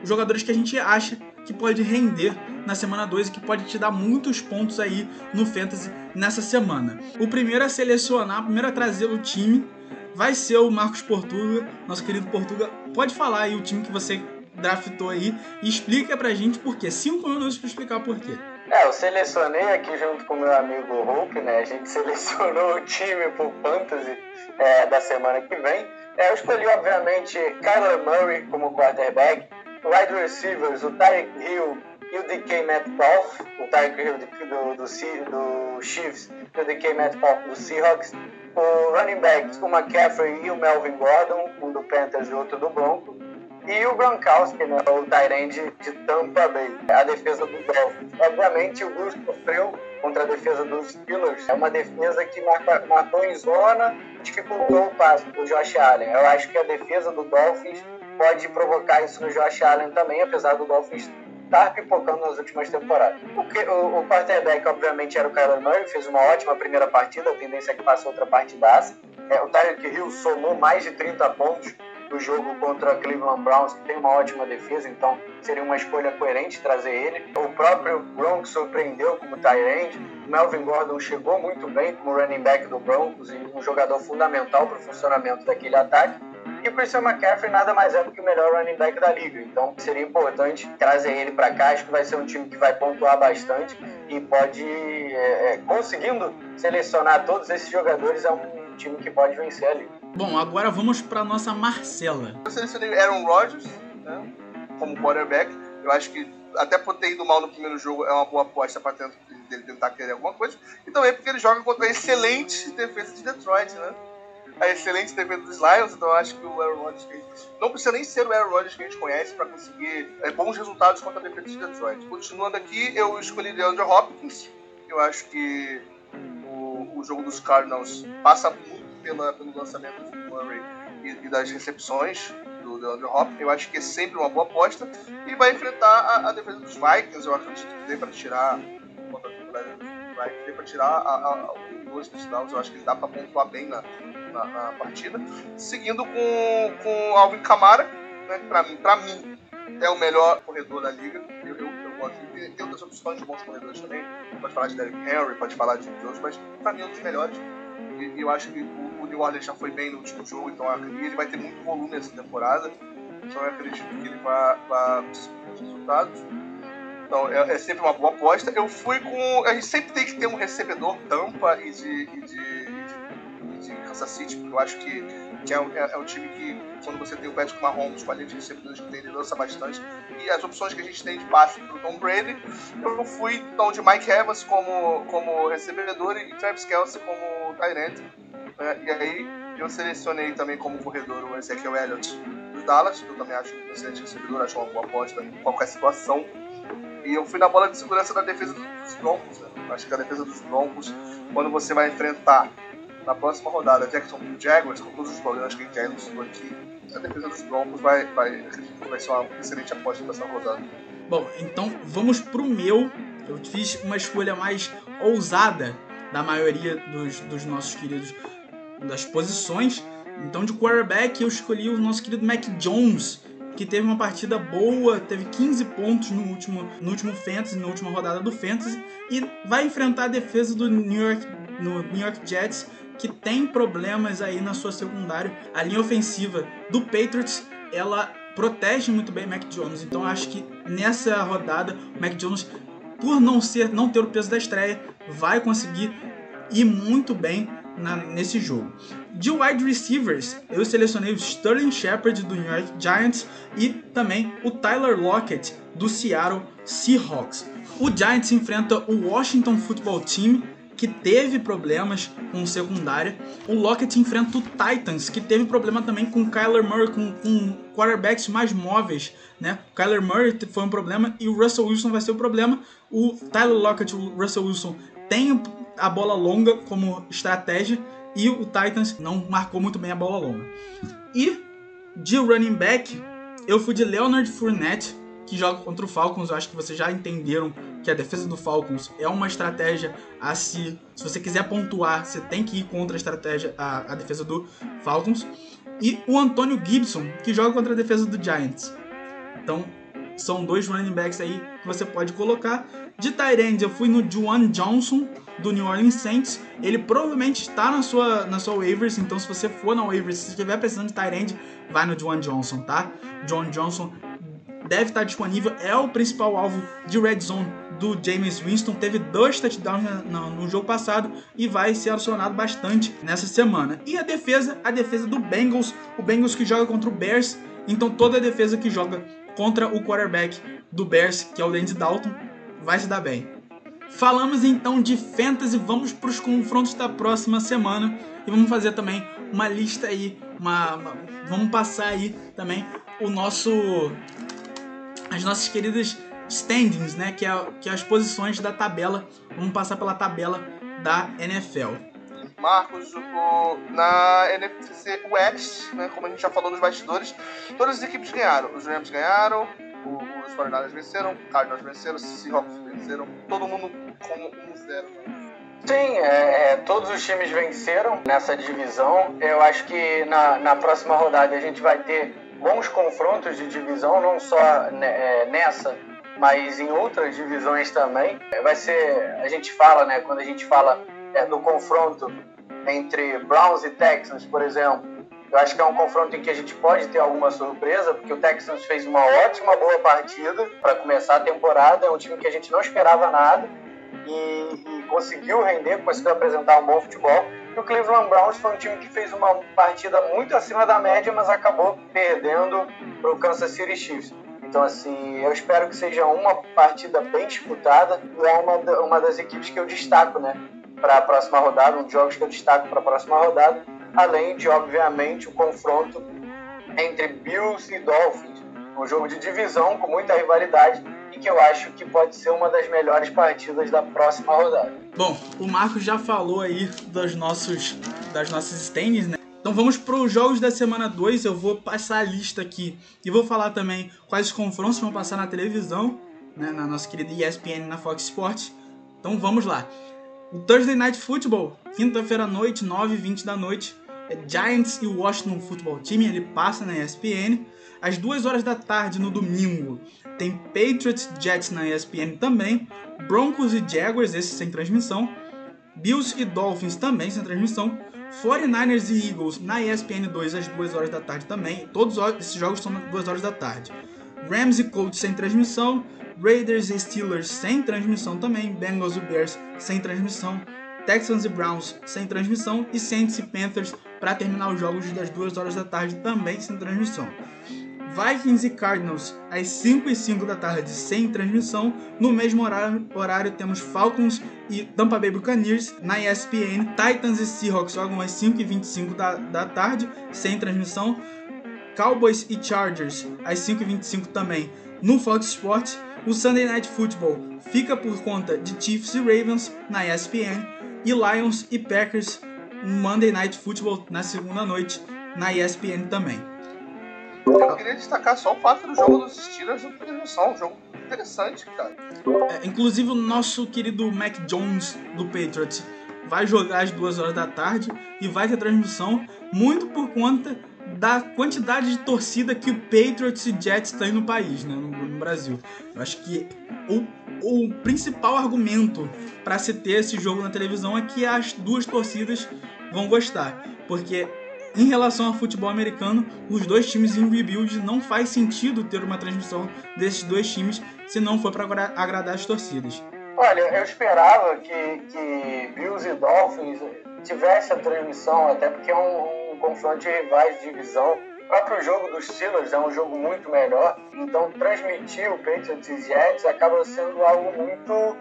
Speaker 3: Jogadores que a gente acha que pode render na semana 2 e que pode te dar muitos pontos aí no Fantasy nessa semana. O primeiro a selecionar, o primeiro a trazer o time vai ser o Marcos Portuga, nosso querido Portuga. Pode falar aí o time que você draftou aí e explica pra gente por quê. Cinco minutos pra explicar por quê.
Speaker 5: É, eu selecionei aqui junto com meu amigo Hulk, né? A gente selecionou o time pro Fantasy é, da semana que vem. É, eu escolhi, obviamente, Kyler Murray como quarterback, wide receivers, o Tyreek Hill e o DK Metcalf, o Tyreek Hill do, do, do Chiefs e o DK Metcalf do Seahawks, o running backs, o McCaffrey e o Melvin Gordon, um do Panthers e outro do Broncos, e o Gronkowski, né, o Tyrande de Tampa Bay, a defesa do Dolphins. Obviamente, o Bruce sofreu contra a defesa dos Steelers. É uma defesa que marcou em zona, dificultou o passe do Josh Allen. Eu acho que a defesa do Dolphins pode provocar isso no Josh Allen também, apesar do Dolphins estar pipocando nas últimas temporadas. O, que, o, o quarterback, obviamente, era o Kyler Murray, fez uma ótima primeira partida, a tendência é que passe outra partidaça. É, o Tyreek Hill somou mais de 30 pontos do jogo contra Cleveland Browns, que tem uma ótima defesa, então seria uma escolha coerente trazer ele. O próprio Broncos surpreendeu como tight. O Melvin Gordon chegou muito bem como running back do Broncos e um jogador fundamental para o funcionamento daquele ataque. E o Christian McCaffrey nada mais é do que o melhor running back da liga. Então seria importante trazer ele para cá. Acho que vai ser um time que vai pontuar bastante e pode, é, é, conseguindo selecionar todos esses jogadores, é um time que pode vencer ali.
Speaker 3: Bom, agora vamos pra nossa Marcela.
Speaker 4: Eu selecionei Aaron Rodgers né, como quarterback. Eu acho que até por ter ido mal no primeiro jogo é uma boa aposta para dele tentar querer alguma coisa. E também porque ele joga contra a excelente defesa de Detroit, né? A excelente defesa dos Lions, então eu acho que o Aaron Rodgers que a gente- não precisa nem ser o Aaron Rodgers que a gente conhece para conseguir é, bons resultados contra a defesa de Detroit. Continuando aqui, eu escolhi DeAndre Hopkins. Eu acho que o, o jogo dos Cardinals passa muito pela, pelo lançamento do Murray e, e das recepções do DeAndre Hopkins. Eu acho que é sempre uma boa aposta. E vai enfrentar a, a defesa dos Vikings. Eu acredito que dê para tirar contra a dos Vikings, para tirar a, a, os Eu acho que ele dá para pontuar bem na, na, na partida. Seguindo com, com Alvin Kamara, né, que para mim, mim é o melhor corredor da liga. Eu, eu, eu gosto de tem outras opções de bons corredores também. Pode falar de Derrick Henry, pode falar de, outros, mas para mim é um dos melhores. E, eu acho que o, o New Orleans já foi bem no último jogo, então ele vai ter muito volume nessa temporada. Então eu acredito que ele vai, conseguir os resultados. Então é, é sempre uma boa aposta. Eu fui com. A gente sempre tem que ter um recebedor Tampa e de, e de, e de, Kansas City, porque eu acho que, que é, um- é, é um time que, quando você tem o Patrick Mahomes com a linha de recebedores que tem, ele lança bastante. E as opções que a gente tem de passe pro Tom Brady, eu fui então de Mike Evans como, como recebedor e Travis Kelsey como Tyrant. né? e aí eu selecionei também como corredor o Ezekiel Elliott dos Dallas, que eu também acho um excelente recebedor, acho uma boa aposta em qualquer situação. E eu fui na bola de segurança da defesa dos Broncos. Né? Acho que a defesa dos Broncos, quando você vai enfrentar na próxima rodada Jacksonville Jaguars, com todos os problemas que a gente já aqui, a defesa dos Broncos vai, vai, vai ser uma excelente aposta para essa rodada.
Speaker 3: Bom, então vamos pro meu. Eu fiz uma escolha mais ousada da maioria dos, dos nossos queridos das posições. Então, de quarterback, eu escolhi o nosso querido Mac Jones, que teve uma partida boa, teve 15 pontos no último, no último Fantasy, na última rodada do Fantasy, e vai enfrentar a defesa do New York, no New York Jets, que tem problemas aí na sua secundária. A linha ofensiva do Patriots, ela protege muito bem Mac Jones. Então acho que nessa rodada o Mac Jones, por não ser, não ter o peso da estreia, vai conseguir ir muito bem na, nesse jogo. De wide receivers, eu selecionei o Sterling Shepard do New York Giants e também o Tyler Lockett do Seattle Seahawks. O Giants enfrenta o Washington Football Team, que teve problemas com secundária. O Lockett enfrenta o Titans, que teve problema também com o Kyler Murray, com, com quarterbacks mais móveis. Né? O Kyler Murray foi um problema e o Russell Wilson vai ser o problema. O Tyler Lockett e o Russell Wilson têm a bola longa como estratégia e o Titans não marcou muito bem a bola longa. E de running back, eu fui de Leonard Fournette, que joga contra o Falcons. Eu acho que vocês já entenderam que a defesa do Falcons é uma estratégia a se. Se você quiser pontuar, você tem que ir contra a estratégia, a, a defesa do Falcons. E o Antônio Gibson, que joga contra a defesa do Giants. Então, são dois running backs aí que você pode colocar. De Tyrande, eu fui no Juan Johnson, do New Orleans Saints. Ele provavelmente está na sua, na sua waivers, então se você for na waivers, se estiver precisando de Tyrande, vai no Juan Johnson, tá? John Johnson deve estar disponível, é o principal alvo de red zone do James Winston. Teve dois touchdowns no, no jogo passado e vai ser acionado bastante nessa semana. E a defesa, a defesa do Bengals, o Bengals que joga contra o Bears, então toda a defesa que joga contra o quarterback do Bears, que é o Andy Dalton, vai se dar bem. Falamos então de fantasy, vamos para os confrontos da próxima semana e vamos fazer também uma lista aí, uma, uma, vamos passar aí também o nosso as nossas queridas standings, né, que é, que é as posições da tabela. Vamos passar pela tabela da NFL.
Speaker 4: Marcos, o, na NFC West, né, como a gente já falou nos bastidores, todas as equipes ganharam. Os Rams ganharam, os 49 venceram, Cardinals venceram, Seahawks venceram, todo mundo como 1-0. Né?
Speaker 5: Sim, é, é, todos os times venceram nessa divisão. Eu acho que na, na próxima rodada a gente vai ter bons confrontos de divisão, não só é, nessa, mas em outras divisões também. Vai ser, a gente fala, né, quando a gente fala é, do confronto entre Browns e Texans, por exemplo, eu acho que é um confronto em que a gente pode ter alguma surpresa, porque o Texans fez uma ótima, boa partida para começar a temporada. É um time que a gente não esperava nada e, e conseguiu render, conseguiu apresentar um bom futebol. E o Cleveland Browns foi um time que fez uma partida muito acima da média, mas acabou perdendo para o Kansas City Chiefs. Então, assim, eu espero que seja uma partida bem disputada e é uma, uma das equipes que eu destaco, né? Para a próxima rodada, um dos jogos que eu destaco para a próxima rodada além de, obviamente, o confronto entre Bills e Dolphins, um jogo de divisão com muita rivalidade e que eu acho que pode ser uma das melhores partidas da próxima rodada.
Speaker 3: Bom, o Marcos já falou aí dos nossos, das nossas standings, né? Então vamos para os jogos da semana 2. Eu vou passar a lista aqui e vou falar também quais confrontos vão passar na televisão, né, na nossa querida ESPN na Fox Sports. Então vamos lá. O Thursday Night Football, quinta-feira à noite, 9h20 da noite. Giants e Washington Football Team, ele passa na ESPN. Às 2 horas da tarde no domingo tem Patriots Jets na ESPN também. Broncos e Jaguars, esse sem transmissão. Bills e Dolphins também sem transmissão. 49ers e Eagles na ESPN 2 às 2 horas da tarde também. Todos esses jogos são às 2 horas da tarde. Rams e Colts sem transmissão. Raiders e Steelers sem transmissão também. Bengals e Bears sem transmissão. Texans e Browns sem transmissão e Saints e Panthers para terminar os jogos das 2 horas da tarde também sem transmissão. Vikings e Cardinals às 5 e 5 da tarde sem transmissão. No mesmo horário, horário temos Falcons e Tampa Bay Buccaneers na ESPN. Titans e Seahawks jogam às 5 e 25 da, da tarde sem transmissão. Cowboys e Chargers às 5 e 25 também no Fox Sports. O Sunday Night Football fica por conta de Chiefs e Ravens na ESPN e Lions e Packers um Monday Night Football na segunda noite na ESPN também.
Speaker 4: Eu queria destacar só o fato do jogo dos Steelers no transmissão, um jogo interessante, cara.
Speaker 3: É, inclusive o nosso querido Mac Jones do Patriots vai jogar às duas horas da tarde e vai ter transmissão muito por conta da quantidade de torcida que o Patriots e Jets têm no país, né, no, no Brasil. Eu acho que o o principal argumento para se ter esse jogo na televisão é que as duas torcidas vão gostar, porque em relação ao futebol americano, os dois times em rebuild não faz sentido ter uma transmissão desses dois times se não for para agradar as torcidas.
Speaker 5: Olha, eu esperava que, que Bills e Dolphins tivesse a transmissão, até porque é um, um confronto de rivais de divisão. O próprio jogo dos Steelers é um jogo muito melhor, então transmitir o Patriots e Jets acaba sendo algo muito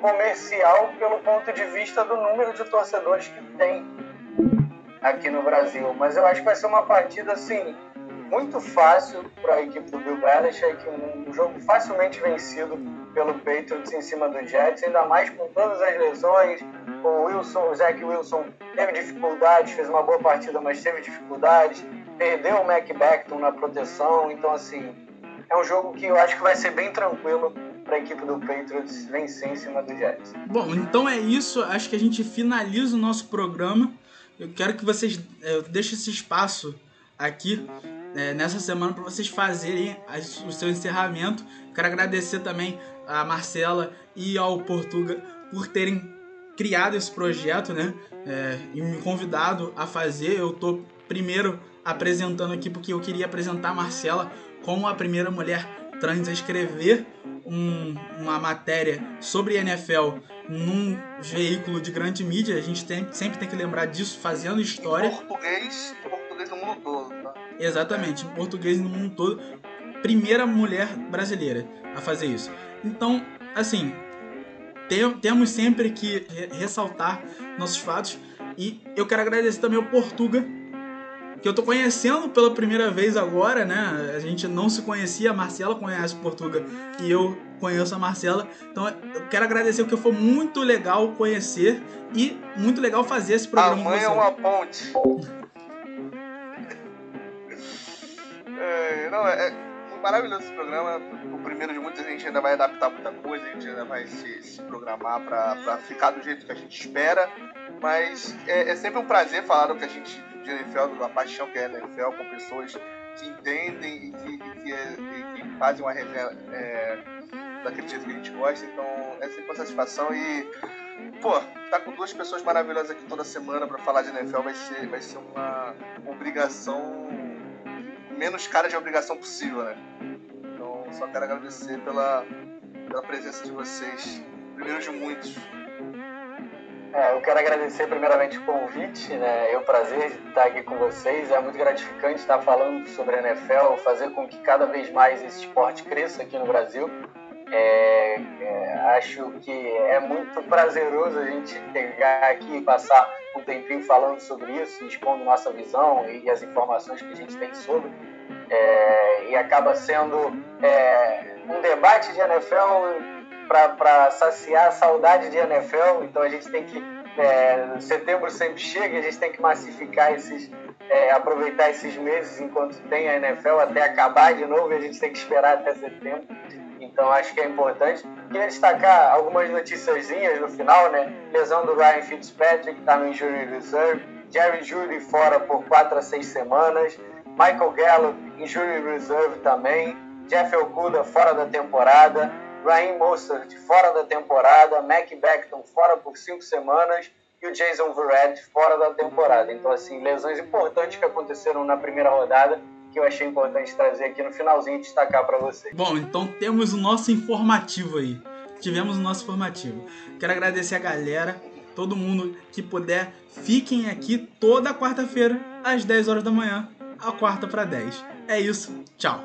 Speaker 5: comercial pelo ponto de vista do número de torcedores que tem aqui no Brasil. Mas eu acho que vai ser uma partida assim muito fácil para a equipe do Bill Belichick, um jogo facilmente vencido pelo Patriots em cima do Jets, ainda mais com todas as lesões. O Wilson, o Zach Wilson teve dificuldades, fez uma boa partida, mas teve dificuldades. Perdeu o Mac Beckton na proteção, então assim é um jogo que eu acho que vai ser bem tranquilo para a equipe do Patriots vencer em cima do Jets.
Speaker 3: Bom, então é isso. Acho que a gente finaliza o nosso programa. Eu quero que vocês é, deixem esse espaço aqui é, nessa semana para vocês fazerem o seu encerramento. Quero agradecer também a Marcela e ao Portuga por terem criado esse projeto, né? É, e me convidado a fazer. Eu tô primeiro apresentando aqui porque eu queria apresentar a Marcela como a primeira mulher trans a escrever um, uma matéria sobre NFL num veículo de grande mídia, a gente tem, sempre tem que lembrar disso, fazendo história.
Speaker 4: Em português, em português no mundo todo, tá?
Speaker 3: Exatamente, em português no mundo todo. Primeira mulher brasileira a fazer isso. Então, assim, tem, temos sempre que ressaltar nossos fatos. E eu quero agradecer também ao Portuga que eu tô conhecendo pela primeira vez agora, né? A gente não se conhecia, a Marcela conhece Portuga e eu conheço a Marcela. Então eu quero agradecer porque foi muito legal conhecer e muito legal fazer esse programa.
Speaker 4: A mãe é uma ponte. é, não, é, é maravilhoso esse programa. O primeiro de muitos, a gente ainda vai adaptar muita coisa, a gente ainda vai se, se programar para ficar do jeito que a gente espera. Mas é, é sempre um prazer falar do que a gente de NFL, da paixão que é a NFL, com pessoas que entendem e que, que, é, e que fazem uma resenha é, daquele jeito que a gente gosta. Então é sempre uma satisfação e, pô, tá com duas pessoas maravilhosas aqui toda semana para falar de NFL vai ser, vai ser uma obrigação, menos cara de obrigação possível, né? Então só quero agradecer pela, pela presença de vocês, primeiro de muitos.
Speaker 5: É, eu quero agradecer primeiramente o convite, né? É um prazer estar aqui com vocês. É muito gratificante estar falando sobre a NFL, fazer com que cada vez mais esse esporte cresça aqui no Brasil. É, é, acho que é muito prazeroso a gente chegar aqui e passar um tempinho falando sobre isso, expondo nossa visão e as informações que a gente tem sobre. É, e acaba sendo é, um debate de NFL para saciar a saudade de NFL, então a gente tem que. É, setembro sempre chega, a gente tem que massificar esses. É, aproveitar esses meses enquanto tem a NFL até acabar de novo e a gente tem que esperar até setembro. Então acho que é importante. Queria destacar algumas noticiazinhas no final, né? Lesão do Ryan Fitzpatrick, está no Injury Reserve. Jerry Judy fora por 4 a 6 semanas. Michael Gallup, Injury Reserve também. Jeff Okuda fora da temporada. Raheem Mostert fora da temporada, Mac Beckton fora por cinco semanas e o Jason Verrett fora da temporada. Então, assim, lesões importantes que aconteceram na primeira rodada que eu achei importante trazer aqui no finalzinho e destacar para vocês.
Speaker 3: Bom, então temos o nosso informativo aí. Tivemos o nosso informativo. Quero agradecer a galera, todo mundo que puder, fiquem aqui toda quarta-feira às 10 horas da manhã, a quarta para 10. É isso, tchau.